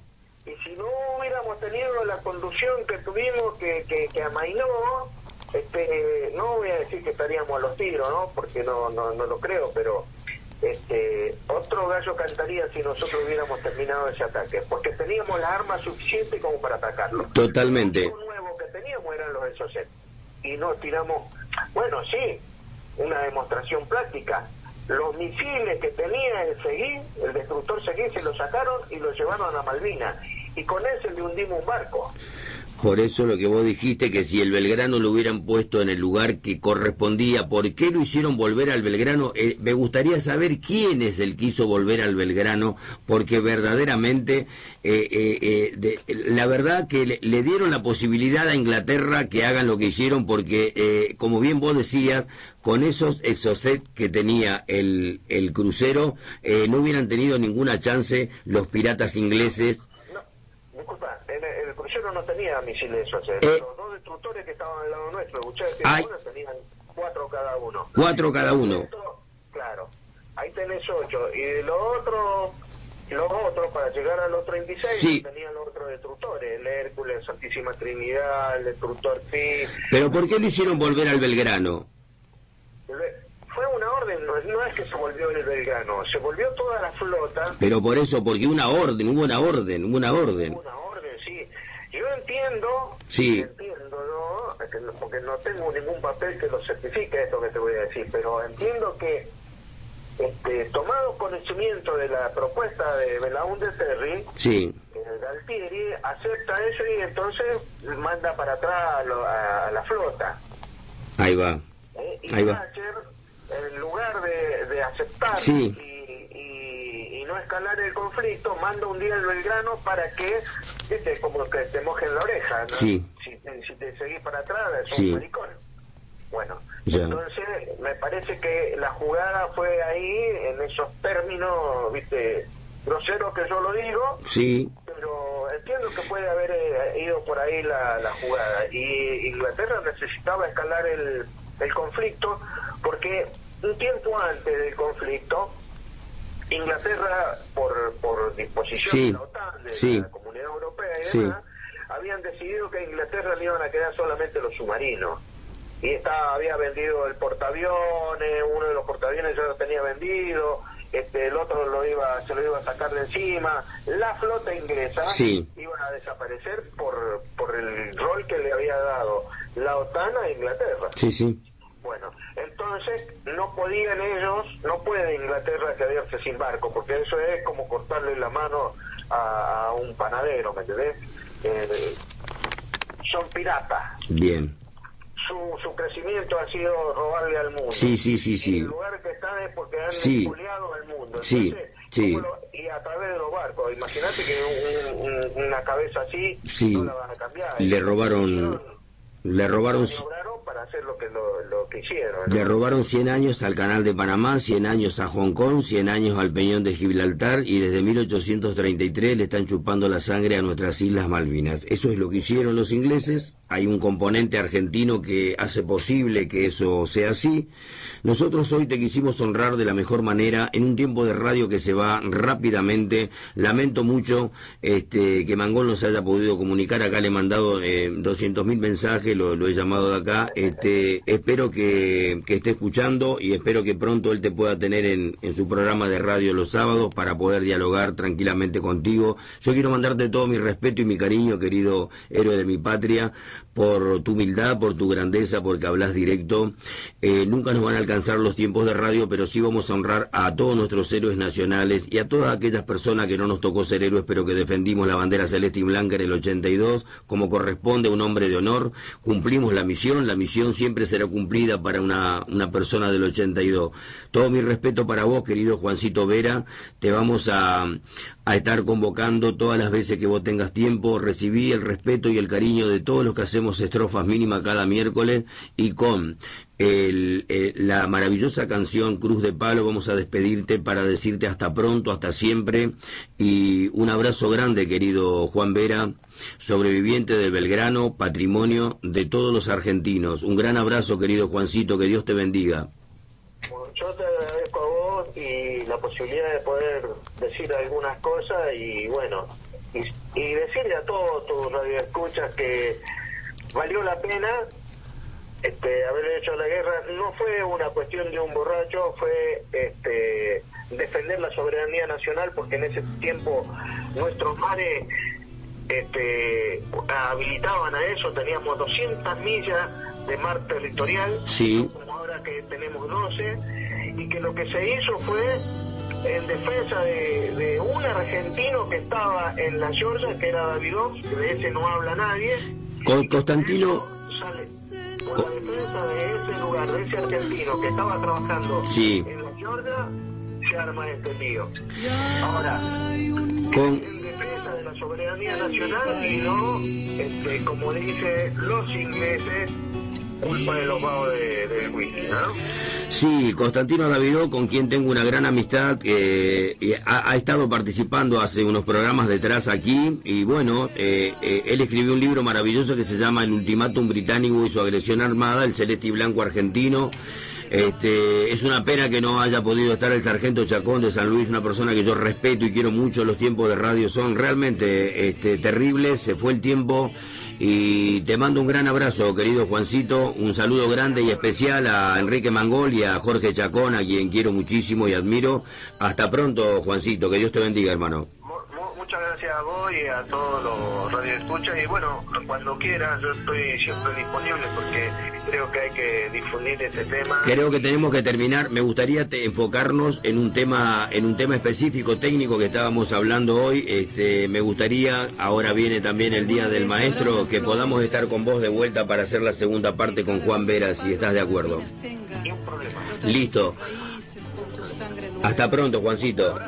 Y si no hubiéramos tenido la conducción que tuvimos, que, que, que amainó, este, no voy a decir que estaríamos a los tiros, ¿no? Porque no, no, no lo creo, pero este, otro gallo cantaría si nosotros hubiéramos terminado ese ataque, porque teníamos las armas suficientes como para atacarlo. Totalmente. Lo nuevo que teníamos eran los Exocet. Y no tiramos, bueno, sí, una demostración práctica. Los misiles que tenía el Seguí, el destructor Seguí, se lo sacaron y lo llevaron a Malvinas. Y con ese le hundimos un barco. Por eso lo que vos dijiste, que si el Belgrano lo hubieran puesto en el lugar que correspondía, ¿por qué lo hicieron volver al Belgrano? Eh, me gustaría saber quién es el que hizo volver al Belgrano, porque verdaderamente, eh, eh, la verdad que le, dieron la posibilidad a Inglaterra que hagan lo que hicieron, porque, como bien vos decías, con esos exocet que tenía el, el crucero, no hubieran tenido ninguna chance los piratas ingleses disculpa, el, crucero no tenía misiles esos, eh. los dos destructores que estaban al lado nuestro, ustedes tenían cuatro cada uno. Cuatro cada uno. claro, ahí tenés ocho. Y de los otros, los otros, para llegar a los 36, tenían los otros destructores, el Hércules, Santísima Trinidad, el destructor Pi. ¿Pero por qué lo hicieron volver al Belgrano? Fue una orden, no, es que se volvió el Belgrano, se volvió toda la flota. Pero por eso, porque una orden, hubo una orden, hubo una orden. una orden, sí. Yo entiendo, sí. entiendo, ¿no? Porque no tengo ningún papel que lo certifique esto que te voy a decir, pero entiendo que este, tomado conocimiento de la propuesta de Belaúnde Terry, sí. Galtieri acepta eso y entonces manda para atrás a, la flota. Ahí va. ¿Eh? Y Ahí va en lugar de, aceptar y, no escalar el conflicto, manda un día el Belgrano para que, viste, como que te mojen la oreja, Si, te seguís para atrás, es un maricón. Bueno, entonces me parece que la jugada fue ahí, en esos términos, viste, groseros que yo lo digo, sí. pero entiendo que puede haber eh, ido por ahí la, la jugada. Y Inglaterra necesitaba escalar el, el conflicto porque un tiempo antes del conflicto, Inglaterra, por, por disposición de la OTAN, de la Comunidad Europea y demás, habían decidido que a Inglaterra le iban a quedar solamente los submarinos. Y estaba, había vendido el portaaviones, uno de los portaaviones ya lo tenía vendido, este, el otro lo iba, se lo iba a sacar de encima. La flota inglesa iba a desaparecer por, por el rol que le había dado la OTAN a Inglaterra. Sí, sí. Bueno, entonces no podían ellos, no puede Inglaterra quedarse sin barco, porque eso es como cortarle la mano a, un panadero, ¿me entendés? Eh, son piratas. Bien. Su, su crecimiento ha sido robarle al mundo. Sí, sí, sí, sí. Y el lugar que están es porque han sí. al mundo. sí, sí. y a través de los barcos. Imagínate que una cabeza así no la van a cambiar. Le robaron... Le robaron para hacer lo que, lo, que hicieron. Le robaron 100 años al Canal de Panamá, 100 años a Hong Kong, 100 años al Peñón de Gibraltar y desde 1833 le están chupando la sangre a nuestras Islas Malvinas. Eso es lo que hicieron los ingleses. Hay un componente argentino que hace posible que eso sea así. Nosotros hoy te quisimos honrar de la mejor manera en un tiempo de radio que se va rápidamente. Lamento mucho este, que Mangol no se haya podido comunicar. Acá le he mandado eh, 200.000 mensajes, lo, he llamado de acá. Este, espero que, esté escuchando y espero que pronto él te pueda tener en, en su programa de radio los sábados para poder dialogar tranquilamente contigo. Yo quiero mandarte todo mi respeto y mi cariño, querido héroe de mi patria, por tu humildad, por tu grandeza, porque hablas directo. Eh, nunca nos van a alcanzar los tiempos de radio, pero sí vamos a honrar a todos nuestros héroes nacionales y a todas aquellas personas que no nos tocó ser héroes, pero que defendimos la bandera celeste y blanca en el 82, como corresponde a un hombre de honor, cumplimos la misión, la misión siempre será cumplida para una, una persona del 82. Todo mi respeto para vos, querido Juancito Vera, te vamos a, a estar convocando todas las veces que vos tengas tiempo, recibí el respeto y el cariño de todos los que hacemos estrofas mínimas cada miércoles y con el, la maravillosa canción Cruz de Palo vamos a despedirte para decirte hasta pronto, hasta siempre y un abrazo grande querido Juan Vera, sobreviviente del Belgrano, patrimonio de todos los argentinos. Un gran abrazo querido Juancito, que Dios te bendiga. Yo te agradezco a vos y la posibilidad de poder decir algunas cosas y bueno, y decirle a todos tus radioescuchas que valió la pena este, haber hecho la guerra no fue una cuestión de un borracho, fue este, defender la soberanía nacional porque en ese tiempo nuestros mares este, habilitaban a eso, teníamos 200 millas de mar territorial, sí. ahora que tenemos 12, y que lo que se hizo fue en defensa de, un argentino que estaba en la Georgia, que era Davidov, que de ese no habla nadie. Con Constantino por la defensa de ese lugar, de ese argentino que estaba trabajando sí. en la Georgia, se arma este lío. Ahora, con... en defensa de la soberanía nacional y no, este, como dicen los ingleses, culpa de los vagos de, del whisky, ¿no? Sí, Constantino Davidó, con quien tengo una gran amistad, eh, ha, estado participando hace unos programas detrás aquí y bueno, eh, eh, él escribió un libro maravilloso que se llama El Ultimátum Británico y su agresión armada, el celeste y blanco argentino. Este, es una pena que no haya podido estar el sargento Chacón de San Luis, una persona que yo respeto y quiero mucho. Los tiempos de radio son realmente este, terribles. Se fue el tiempo y te mando un gran abrazo, querido Juancito. Un saludo grande y especial a Enrique Mangol y a Jorge Chacón, a quien quiero muchísimo y admiro. Hasta pronto, Juancito. Que Dios te bendiga, hermano muchas gracias a vos y a todos los radioescuchas y bueno, cuando quieras yo estoy siempre disponible porque creo que hay que difundir este tema. Creo que tenemos que terminar, me gustaría te, enfocarnos en un tema en un tema específico técnico que estábamos hablando hoy, este me gustaría, ahora viene también el día del maestro, que podamos estar con vos de vuelta para hacer la segunda parte con Juan Vera si estás de acuerdo. Listo. Hasta pronto, Juancito.